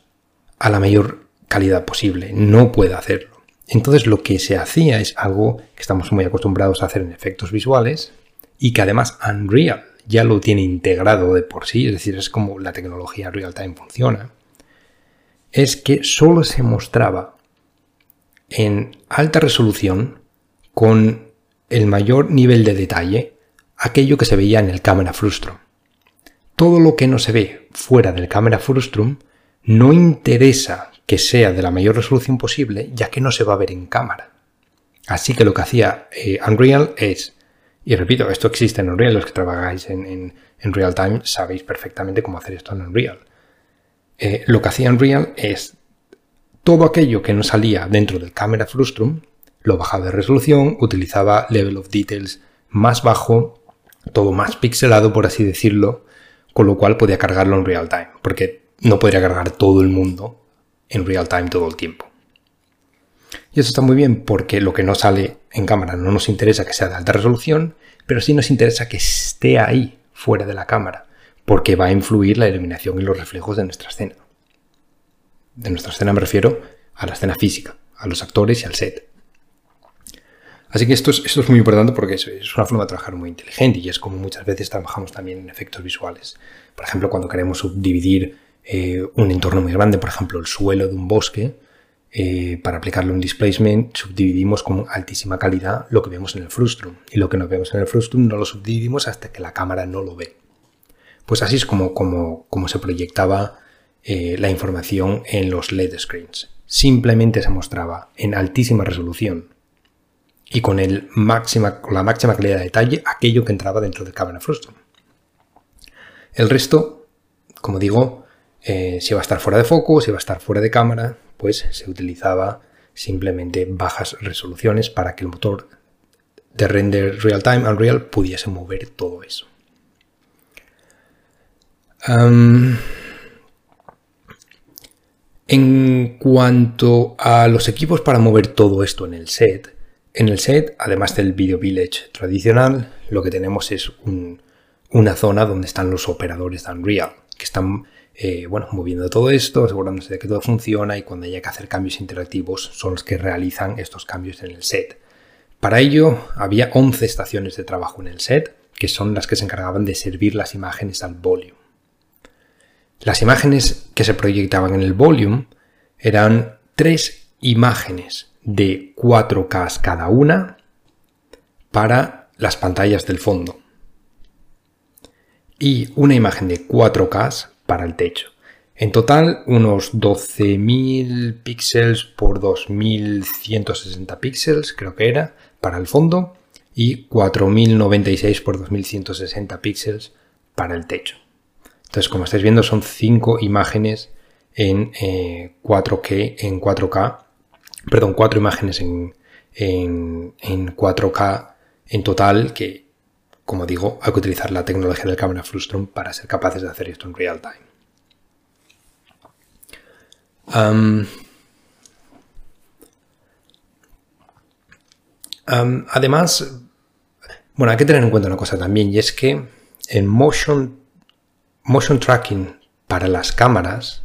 a la mayor calidad posible. No puede hacerlo. Entonces lo que se hacía es algo que estamos muy acostumbrados a hacer en efectos visuales y que además Unreal ya lo tiene integrado de por sí, es decir, es como la tecnología real time funciona, es que solo se mostraba en alta resolución con el mayor nivel de detalle aquello que se veía en el cámara frustrum. Todo lo que no se ve fuera del cámara frustrum no interesa que sea de la mayor resolución posible, ya que no se va a ver en cámara. Así que lo que hacía eh, Unreal es, y repito, esto existe en Unreal, los que trabajáis en, real time sabéis perfectamente cómo hacer esto en Unreal. Eh, lo que hacía Unreal es todo aquello que no salía dentro del cámara frustrum, lo bajaba de resolución, utilizaba level of details más bajo, todo más pixelado, por así decirlo, con lo cual podía cargarlo en real time, porque no podría cargar todo el mundo en real time todo el tiempo. Y eso está muy bien porque lo que no sale en cámara no nos interesa que sea de alta resolución, pero sí nos interesa que esté ahí, fuera de la cámara, porque va a influir la iluminación y los reflejos de nuestra escena. De nuestra escena me refiero a la escena física, a los actores y al set. Así que esto es, esto es muy importante porque es, una forma de trabajar muy inteligente y es como muchas veces trabajamos también en efectos visuales. Por ejemplo, cuando queremos subdividir eh, un entorno muy grande, por ejemplo, el suelo de un bosque, eh, para aplicarle un displacement, subdividimos con altísima calidad lo que vemos en el frustrum. Y lo que no vemos en el frustrum no lo subdividimos hasta que la cámara no lo ve. Pues así es como, se proyectaba eh, la información en los LED screens. Simplemente se mostraba en altísima resolución y con, la máxima calidad de detalle aquello que entraba dentro del cámara frustrum. El resto, como digo, eh, si va a estar fuera de foco, si va a estar fuera de cámara, pues se utilizaba simplemente bajas resoluciones para que el motor de render real time Unreal pudiese mover todo eso. en cuanto a los equipos para mover todo esto en el set, en el set, además del Video Village tradicional, lo que tenemos es una zona donde están los operadores de Unreal, que están eh, bueno, moviendo todo esto, asegurándose de que todo funciona y cuando haya que hacer cambios interactivos son los que realizan estos cambios en el set. Para ello había 11 estaciones de trabajo en el set, que son las que se encargaban de servir las imágenes al volume. Las imágenes que se proyectaban en el volume eran tres imágenes de 4K cada una para las pantallas del fondo y una imagen de 4K para el techo. En total, unos 12.000 píxeles por 2.160 píxeles, creo que era, para el fondo, y 4.096 por 2.160 píxeles para el techo. Entonces, como estáis viendo, son 5 imágenes en 4K, eh, en 4K perdón, cuatro imágenes en, 4K en total que, como digo, hay que utilizar la tecnología del cámara Frustrum para ser capaces de hacer esto en real time. además, bueno, hay que tener en cuenta una cosa también, y es que el motion, motion tracking para las cámaras,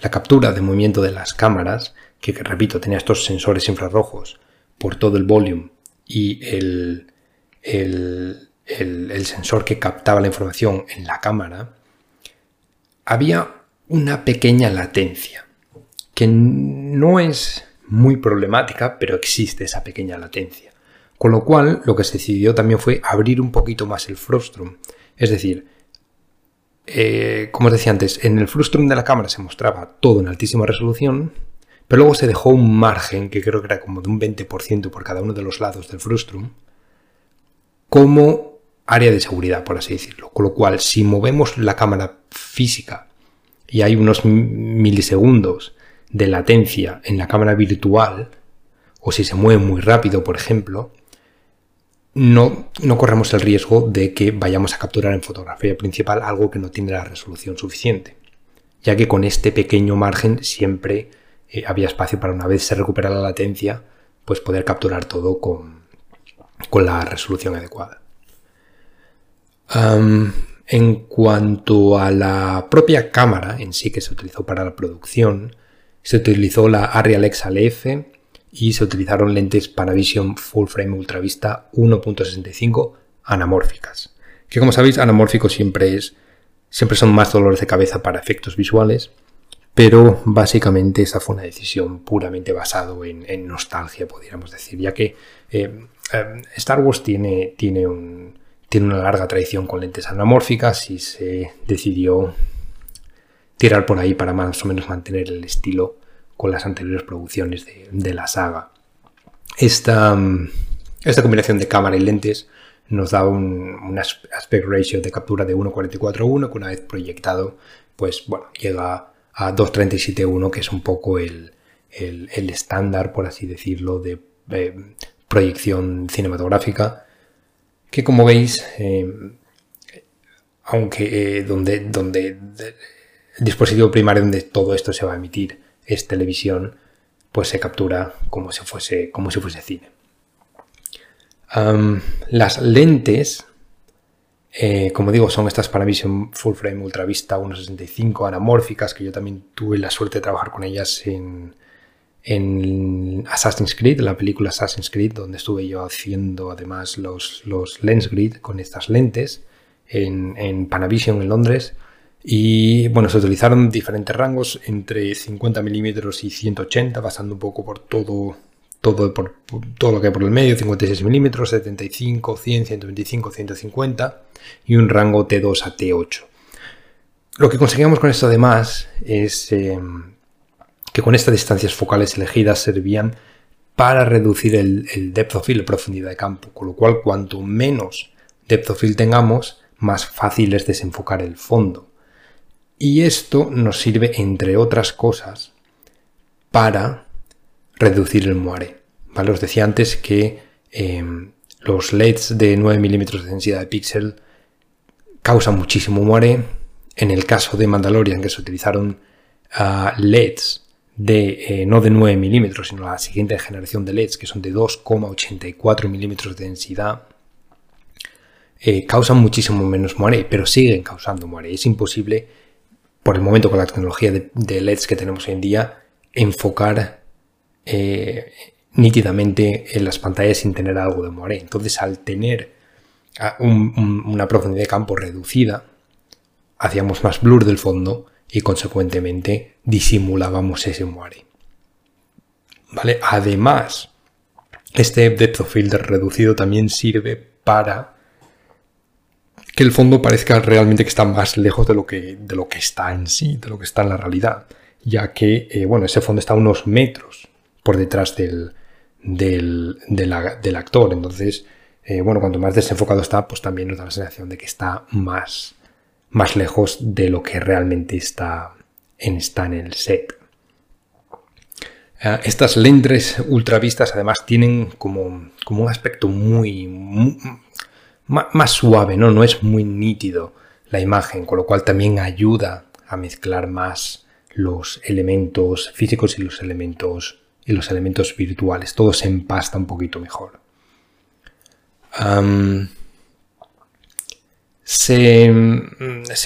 la captura de movimiento de las cámaras, que, repito, tenía estos sensores infrarrojos por todo el volumen y el, el, sensor que captaba la información en la cámara, había una pequeña latencia que no es muy problemática, pero existe esa pequeña latencia. Con lo cual, lo que se decidió también fue abrir un poquito más el frustrum. Es decir, eh, como os decía antes, en el frustrum de la cámara se mostraba todo en altísima resolución, pero luego se dejó un margen, que creo que era como de un 20% por cada uno de los lados del frustrum, como área de seguridad, por así decirlo. Con lo cual, si movemos la cámara física y hay unos milisegundos de latencia en la cámara virtual, o si se mueve muy rápido, por ejemplo, no, no, corremos el riesgo de que vayamos a capturar en fotografía principal algo que no tiene la resolución suficiente, ya que con este pequeño margen siempre eh, había espacio para una vez se recupera la latencia, pues poder capturar todo con, la resolución adecuada. en cuanto a la propia cámara en sí que se utilizó para la producción, se utilizó la Arri Alexa LF y se utilizaron lentes Panavision Full Frame Ultravista 1.65 anamórficas. Que como sabéis, anamórficos siempre es siempre son más dolores de cabeza para efectos visuales pero básicamente esa fue una decisión puramente basado en, nostalgia, podríamos decir, ya que eh, eh, Star Wars tiene, tiene, un, tiene una larga tradición con lentes anamórficas y se decidió tirar por ahí para más o menos mantener el estilo con las anteriores producciones de, la saga. Esta, esta, combinación de cámara y lentes nos da un, aspect ratio de captura de 1.44.1 que una vez proyectado, pues bueno, llega a 237.1, que es un poco el, estándar, por así decirlo, de proyección cinematográfica, que como veis, eh, aunque eh, donde, donde el dispositivo primario donde todo esto se va a emitir es televisión, pues se captura como si fuese, como si fuese cine. las lentes eh, como digo, son estas Panavision Full Frame Ultravista 1.65 anamórficas, que yo también tuve la suerte de trabajar con ellas en, en Assassin's Creed, la película Assassin's Creed, donde estuve yo haciendo además los, los lens grid con estas lentes en, en Panavision en Londres. Y bueno, se utilizaron diferentes rangos entre 50 milímetros y 180, pasando un poco por todo, todo, por, todo lo que hay por el medio, 56 milímetros, 75, 100, 125, 150 y un rango T2 a T8. Lo que conseguíamos con esto además es em, que con estas distancias focales elegidas servían para reducir el, depth of field, la profundidad de campo, con lo cual cuanto menos depth of field tengamos, más fácil es desenfocar el fondo. Y esto nos sirve, entre otras cosas, para reducir el. ¿vale? Os decía antes que em, los LEDs de 9 milímetros de densidad de píxel causan muchísimo moire. En el caso de Mandalorian, que se utilizaron ah, LEDs de eh, no de 9 milímetros, sino la siguiente generación de LEDs, que son de 2,84 milímetros de densidad, eh, causan muchísimo menos moire, pero siguen causando moire. Es imposible por el momento con la tecnología de, LEDs que tenemos hoy en día, enfocar eh, nítidamente en las pantallas sin tener algo de moire. Entonces, al tener ah, una profundidad de campo reducida, hacíamos más blur del fondo y consecuentemente disimulábamos ese moire. ¿Vale? Además, este depth of field reducido también sirve para que el fondo parezca realmente que está más lejos de lo que, de lo que está en sí, de lo que está en la realidad, ya que, eh, bueno, ese fondo está a unos metros por detrás del, del, actor. Entonces, eh, bueno, cuanto más desenfocado está, pues también nos da la sensación de que está más, más lejos de lo que realmente está en, está en el set. Eh, estas lentes ultravistas además tienen como, como un aspecto muy, más suave, ¿no? No es muy nítido la imagen, con lo cual también ayuda a mezclar más los elementos físicos y los elementos y los elementos virtuales. Todo se empasta un poquito mejor. Se,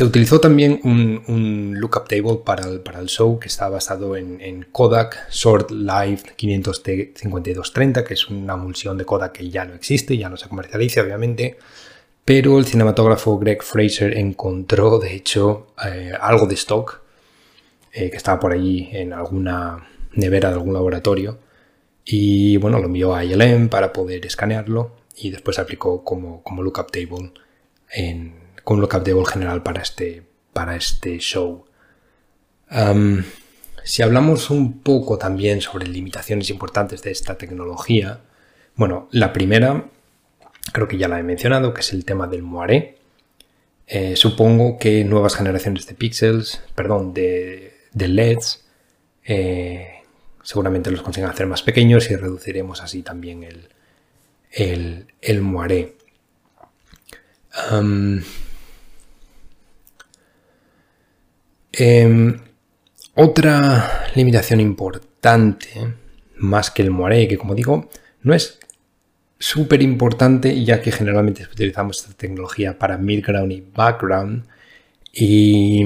utilizó también un, lookup table para el, show que está basado en, Kodak Short Live 500T5230, que es una emulsión de Kodak que ya no existe, ya no se comercializa, obviamente. Pero el cinematógrafo Greg Fraser encontró, de hecho, eh, algo de stock eh, que estaba por allí en alguna nevera de algún laboratorio. Y bueno, lo envió a ILM para poder escanearlo y después aplicó como, como lookup table en, como lookup table general para este, para este show. si hablamos un poco también sobre limitaciones importantes de esta tecnología, bueno, la primera creo que ya la he mencionado, que es el tema del moiré. Eh, supongo que nuevas generaciones de píxeles, perdón, de, LEDs, eh, seguramente los consigan hacer más pequeños y reduciremos así también el, el, el Em, otra limitación importante, más que el moiré, que como digo, no es súper importante ya que generalmente utilizamos esta tecnología para midground y background y,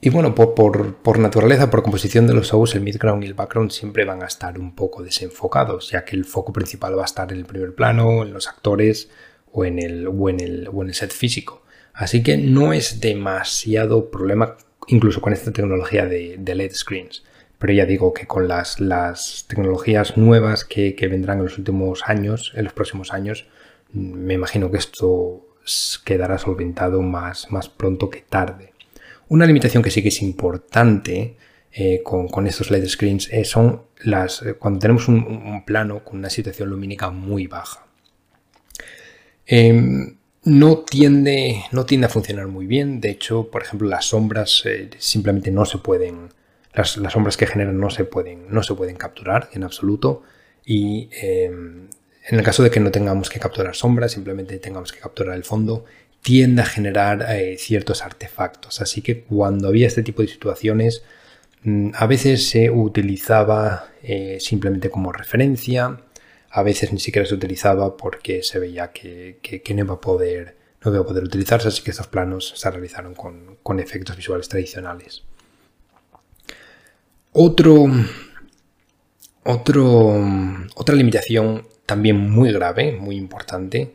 y bueno, por, naturaleza, por composición de los shows, el midground y el background siempre van a estar un poco desenfocados, ya que el foco principal va a estar en el primer plano, en los actores o en el, o en el, o en el set físico. Así que no es demasiado problema incluso con esta tecnología de, LED screens. Pero ya digo que con las, las tecnologías nuevas que, vendrán en los últimos años, en los próximos años, me imagino que esto quedará solventado más, más pronto que tarde. Una limitación que sí que es importante eh, con, estos LED screens eh, son las, eh, cuando tenemos un, plano con una situación lumínica muy baja. Em, no, tiende, no tiende a funcionar muy bien. De hecho, por ejemplo, las sombras simplemente no se pueden las, sombras que generan no se pueden, no se pueden capturar en absoluto y em, en el caso de que no tengamos que capturar sombras, simplemente tengamos que capturar el fondo, tiende a generar eh, ciertos artefactos. Así que cuando había este tipo de situaciones, mm, a veces se utilizaba eh, simplemente como referencia, a veces ni siquiera se utilizaba porque se veía que, no, iba a poder, no iba a poder utilizarse, así que estos planos se realizaron con efectos visuales tradicionales. Otro, otro, otra limitación también muy grave, muy importante,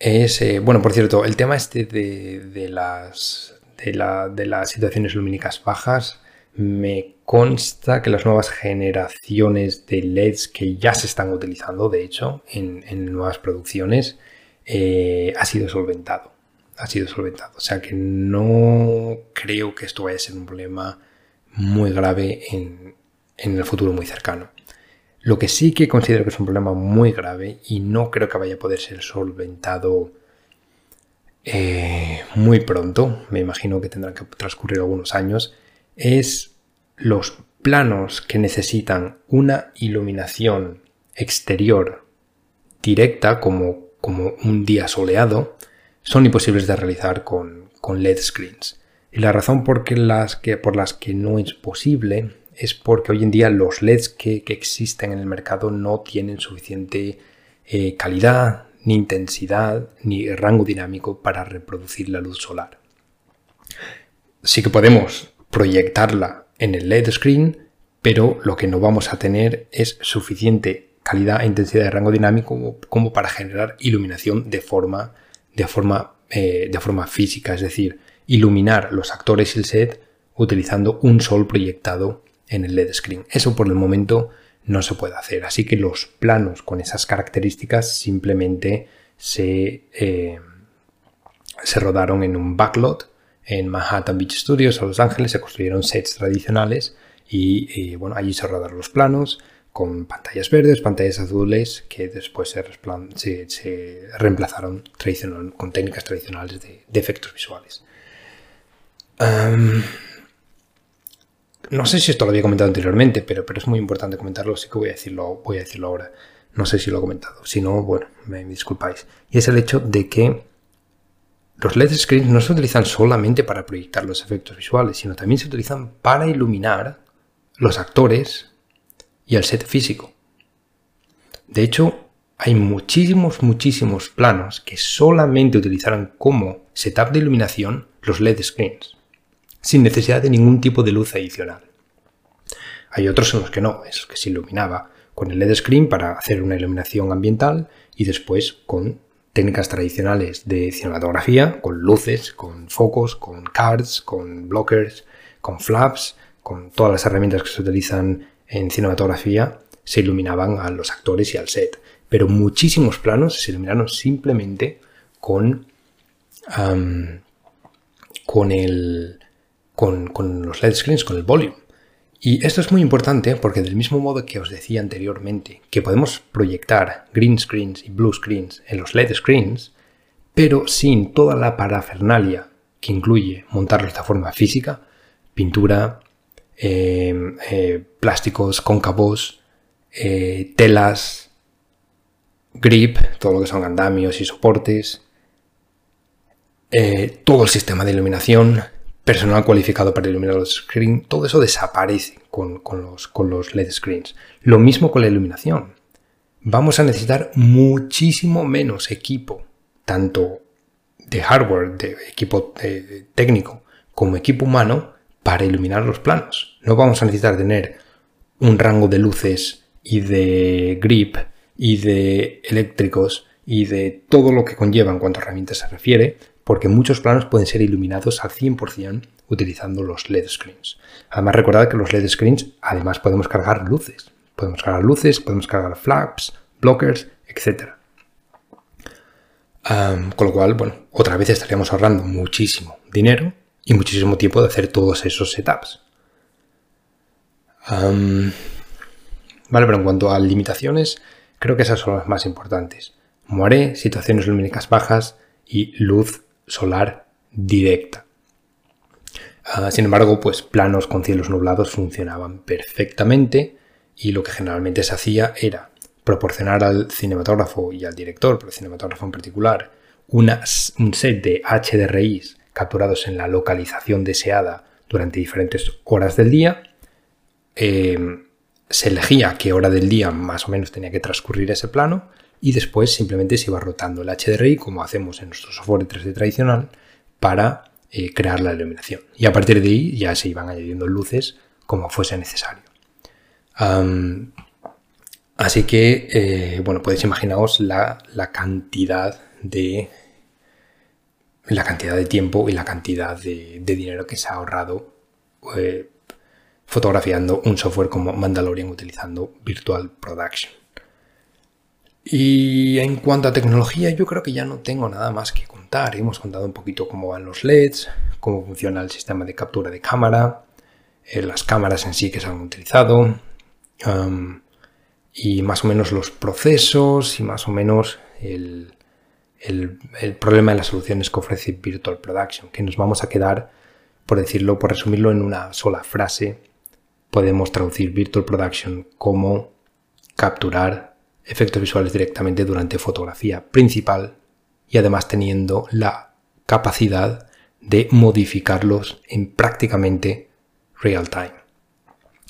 es, eh, bueno, por cierto, el tema este de, las, de, las situaciones lumínicas bajas, me consta que las nuevas generaciones de LEDs que ya se están utilizando, de hecho, en, nuevas producciones, eh, ha sido solventado. Ha sido solventado. O sea que no creo que esto vaya a ser un problema muy grave en, el futuro muy cercano. Lo que sí que considero que es un problema muy grave y no creo que vaya a poder ser solventado eh, muy pronto, me imagino que tendrán que transcurrir algunos años, es los planos que necesitan una iluminación exterior directa, como, como un día soleado, son imposibles de realizar con, con LED screens. Y la razón por, las que, por las que no es posible es porque hoy en día los LEDs que, existen en el mercado no tienen suficiente eh, calidad, ni intensidad, ni rango dinámico para reproducir la luz solar. Sí que podemos proyectarla en el LED screen, pero lo que no vamos a tener es suficiente calidad e intensidad de rango dinámico como, para generar iluminación de forma, de forma, eh, de forma física, es decir, iluminar los actores y el set utilizando un sol proyectado en el LED screen. Eso por el momento no se puede hacer, así que los planos con esas características simplemente se, eh, se rodaron en un backlot en Manhattan Beach Studios a Los Ángeles, se construyeron sets tradicionales y, bueno, allí se rodaron los planos con pantallas verdes, pantallas azules que después se, se, reemplazaron con técnicas tradicionales de efectos visuales no sé si esto lo había comentado anteriormente, pero, pero es muy importante comentarlo, así que voy a decirlo, voy a decirlo ahora. No sé si lo he comentado. Si no, bueno, me, disculpáis. Y es el hecho de que los LED screens no se utilizan solamente para proyectar los efectos visuales, sino también se utilizan para iluminar los actores y el set físico. De hecho, hay muchísimos, muchísimos planos que solamente utilizarán como setup de iluminación los LED screens sin necesidad de ningún tipo de luz adicional. Hay otros en los que no, es que se iluminaba con el LED screen para hacer una iluminación ambiental y después con técnicas tradicionales de cinematografía, con luces, con focos, con cards, con blockers, con flaps, con todas las herramientas que se utilizan en cinematografía, se iluminaban a los actores y al set. Pero muchísimos planos se iluminaron simplemente con, con el, con, los LED screens, con el volume. Y esto es muy importante porque del mismo modo que os decía anteriormente que podemos proyectar green screens y blue screens en los LED screens, pero sin toda la parafernalia que incluye montarlos de forma física, pintura, eh, eh, plásticos cóncavos, eh, telas, grip, todo lo que son andamios y soportes, todo el sistema de iluminación, personal cualificado para iluminar los screens, todo eso desaparece con, los, con los LED screens. Lo mismo con la iluminación. Vamos a necesitar muchísimo menos equipo, tanto de hardware, de equipo técnico, como equipo humano, para iluminar los planos. No vamos a necesitar tener un rango de luces y de grip y de eléctricos y de todo lo que conlleva en cuanto a herramientas se refiere porque muchos planos pueden ser iluminados al 100% utilizando los LED screens. Además, recordad que los LED screens además podemos cargar luces. Podemos cargar luces, podemos cargar flaps, blockers, etc. con lo cual, bueno, otra vez estaríamos ahorrando muchísimo dinero y muchísimo tiempo de hacer todos esos setups. vale, pero en cuanto a limitaciones, creo que esas son las más importantes. Moaré, situaciones lumínicas bajas y luz solar directa. Ah, sin embargo, pues planos con cielos nublados funcionaban perfectamente y lo que generalmente se hacía era proporcionar al cinematógrafo y al director, pero al cinematógrafo en particular, un set de HDRIs capturados en la localización deseada durante diferentes horas del día. Em, se elegía qué hora del día más o menos tenía que transcurrir ese plano y después simplemente se iba rotando el HDRI como hacemos en nuestro software 3D tradicional para eh, crear la iluminación. Y a partir de ahí ya se iban añadiendo luces como fuese necesario. así que, eh, bueno, podéis imaginaros la, cantidad de la cantidad de tiempo y la cantidad de, dinero que se ha ahorrado eh, fotografiando un software como Mandalorian utilizando Virtual Production. Y en cuanto a tecnología, yo creo que ya no tengo nada más que contar. Hemos contado un poquito cómo van los LEDs, cómo funciona el sistema de captura de cámara, eh, las cámaras en sí que se han utilizado, y más o menos los procesos y más o menos el, problema de las soluciones que ofrece Virtual Production, que nos vamos a quedar, por decirlo, por resumirlo en una sola frase, podemos traducir Virtual Production como capturar efectos visuales directamente durante fotografía principal y además teniendo la capacidad de modificarlos en prácticamente real time.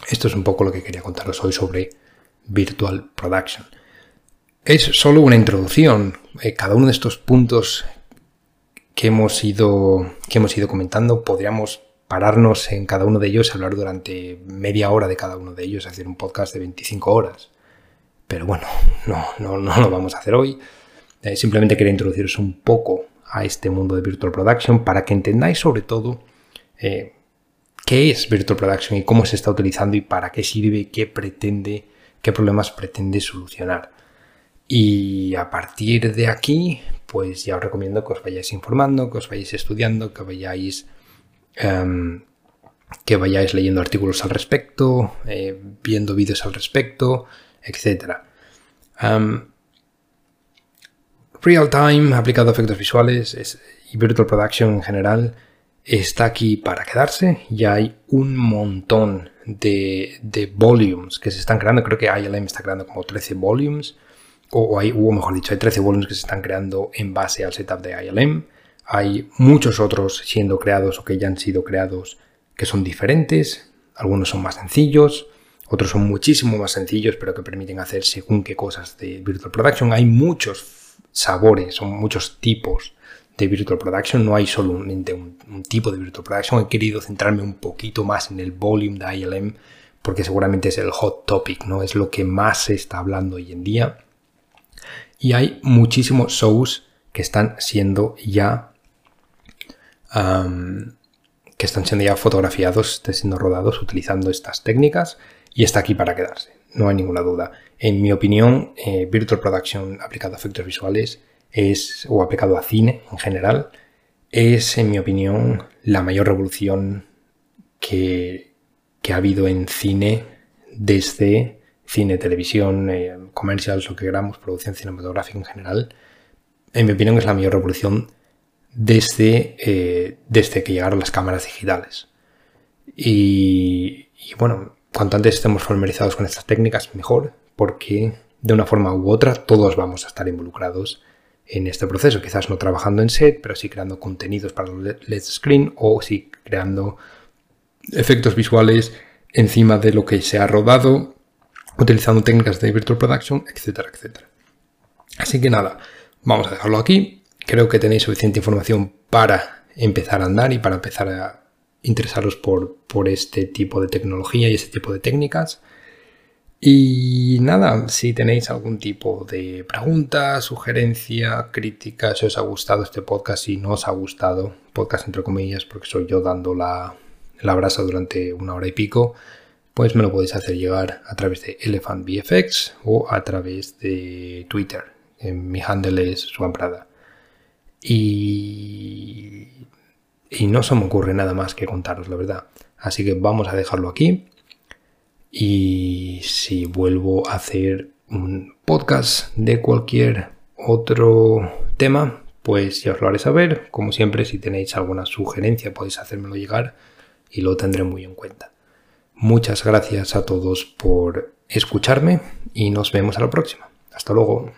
Esto es un poco lo que quería contaros hoy sobre Virtual Production. Es solo una introducción. Eh, cada uno de estos puntos que hemos, ido, que hemos ido comentando podríamos pararnos en cada uno de ellos y hablar durante media hora de cada uno de ellos, hacer un podcast de 25 horas. Pero bueno, no, no, no lo vamos a hacer hoy. Eh, simplemente quería introduciros un poco a este mundo de Virtual Production para que entendáis sobre todo eh, qué es Virtual Production y cómo se está utilizando y para qué sirve, qué pretende, qué problemas pretende solucionar. Y a partir de aquí, pues ya os recomiendo que os vayáis informando, que os vayáis estudiando, que vayáis, em, que vayáis leyendo artículos al respecto, eh, viendo vídeos al respecto, etc. Real Time aplicado a efectos visuales y Virtual Production en general está aquí para quedarse. Ya hay un montón de, volumes que se están creando. Creo que ILM está creando como 13 volumes. O, hay, o mejor dicho, hay 13 volumes que se están creando en base al setup de ILM. Hay muchos otros siendo creados o que ya han sido creados que son diferentes. Algunos son más sencillos. Otros son muchísimo más sencillos, pero que permiten hacer según qué cosas de Virtual Production. Hay muchos sabores, son muchos tipos de Virtual Production, no hay un, un, tipo de Virtual Production. He querido centrarme un poquito más en el volume de ILM porque seguramente es el hot topic, ¿no? Es lo que más se está hablando hoy en día. Y hay muchísimos shows que están siendo ya que están siendo ya fotografiados, están siendo rodados utilizando estas técnicas y está aquí para quedarse, no hay ninguna duda. En mi opinión, eh, Virtual Production aplicado a efectos visuales es, o aplicado a cine en general, es, en mi opinión, la mayor revolución que, ha habido en cine desde cine, televisión, eh, comercials, lo que queramos, producción cinematográfica en general. En mi opinión, es la mayor revolución desde, eh, desde que llegaron las cámaras digitales. Y, y bueno, cuanto antes estemos familiarizados con estas técnicas, mejor, porque de una forma u otra todos vamos a estar involucrados en este proceso. Quizás no trabajando en set, pero sí creando contenidos para los LED Screen o sí creando efectos visuales encima de lo que se ha rodado, utilizando técnicas de Virtual Production, etcétera, etcétera. Así que nada, vamos a dejarlo aquí. Creo que tenéis suficiente información para empezar a andar y para empezar a interesaros por, por este tipo de tecnología y este tipo de técnicas. Y nada, si tenéis algún tipo de pregunta, sugerencia, crítica, si os ha gustado este podcast, si no os ha gustado, podcast entre comillas, porque soy yo dando la, la brasa durante una hora y pico, pues me lo podéis hacer llegar a través de ElephantVFX o a través de Twitter. Mi handle es Juan Prada. Y, y no se me ocurre nada más que contaros, la verdad. Así que vamos a dejarlo aquí. Y si vuelvo a hacer un podcast de cualquier otro tema, pues ya os lo haré saber. Como siempre, si tenéis alguna sugerencia podéis hacérmelo llegar y lo tendré muy en cuenta. Muchas gracias a todos por escucharme y nos vemos a la próxima. Hasta luego.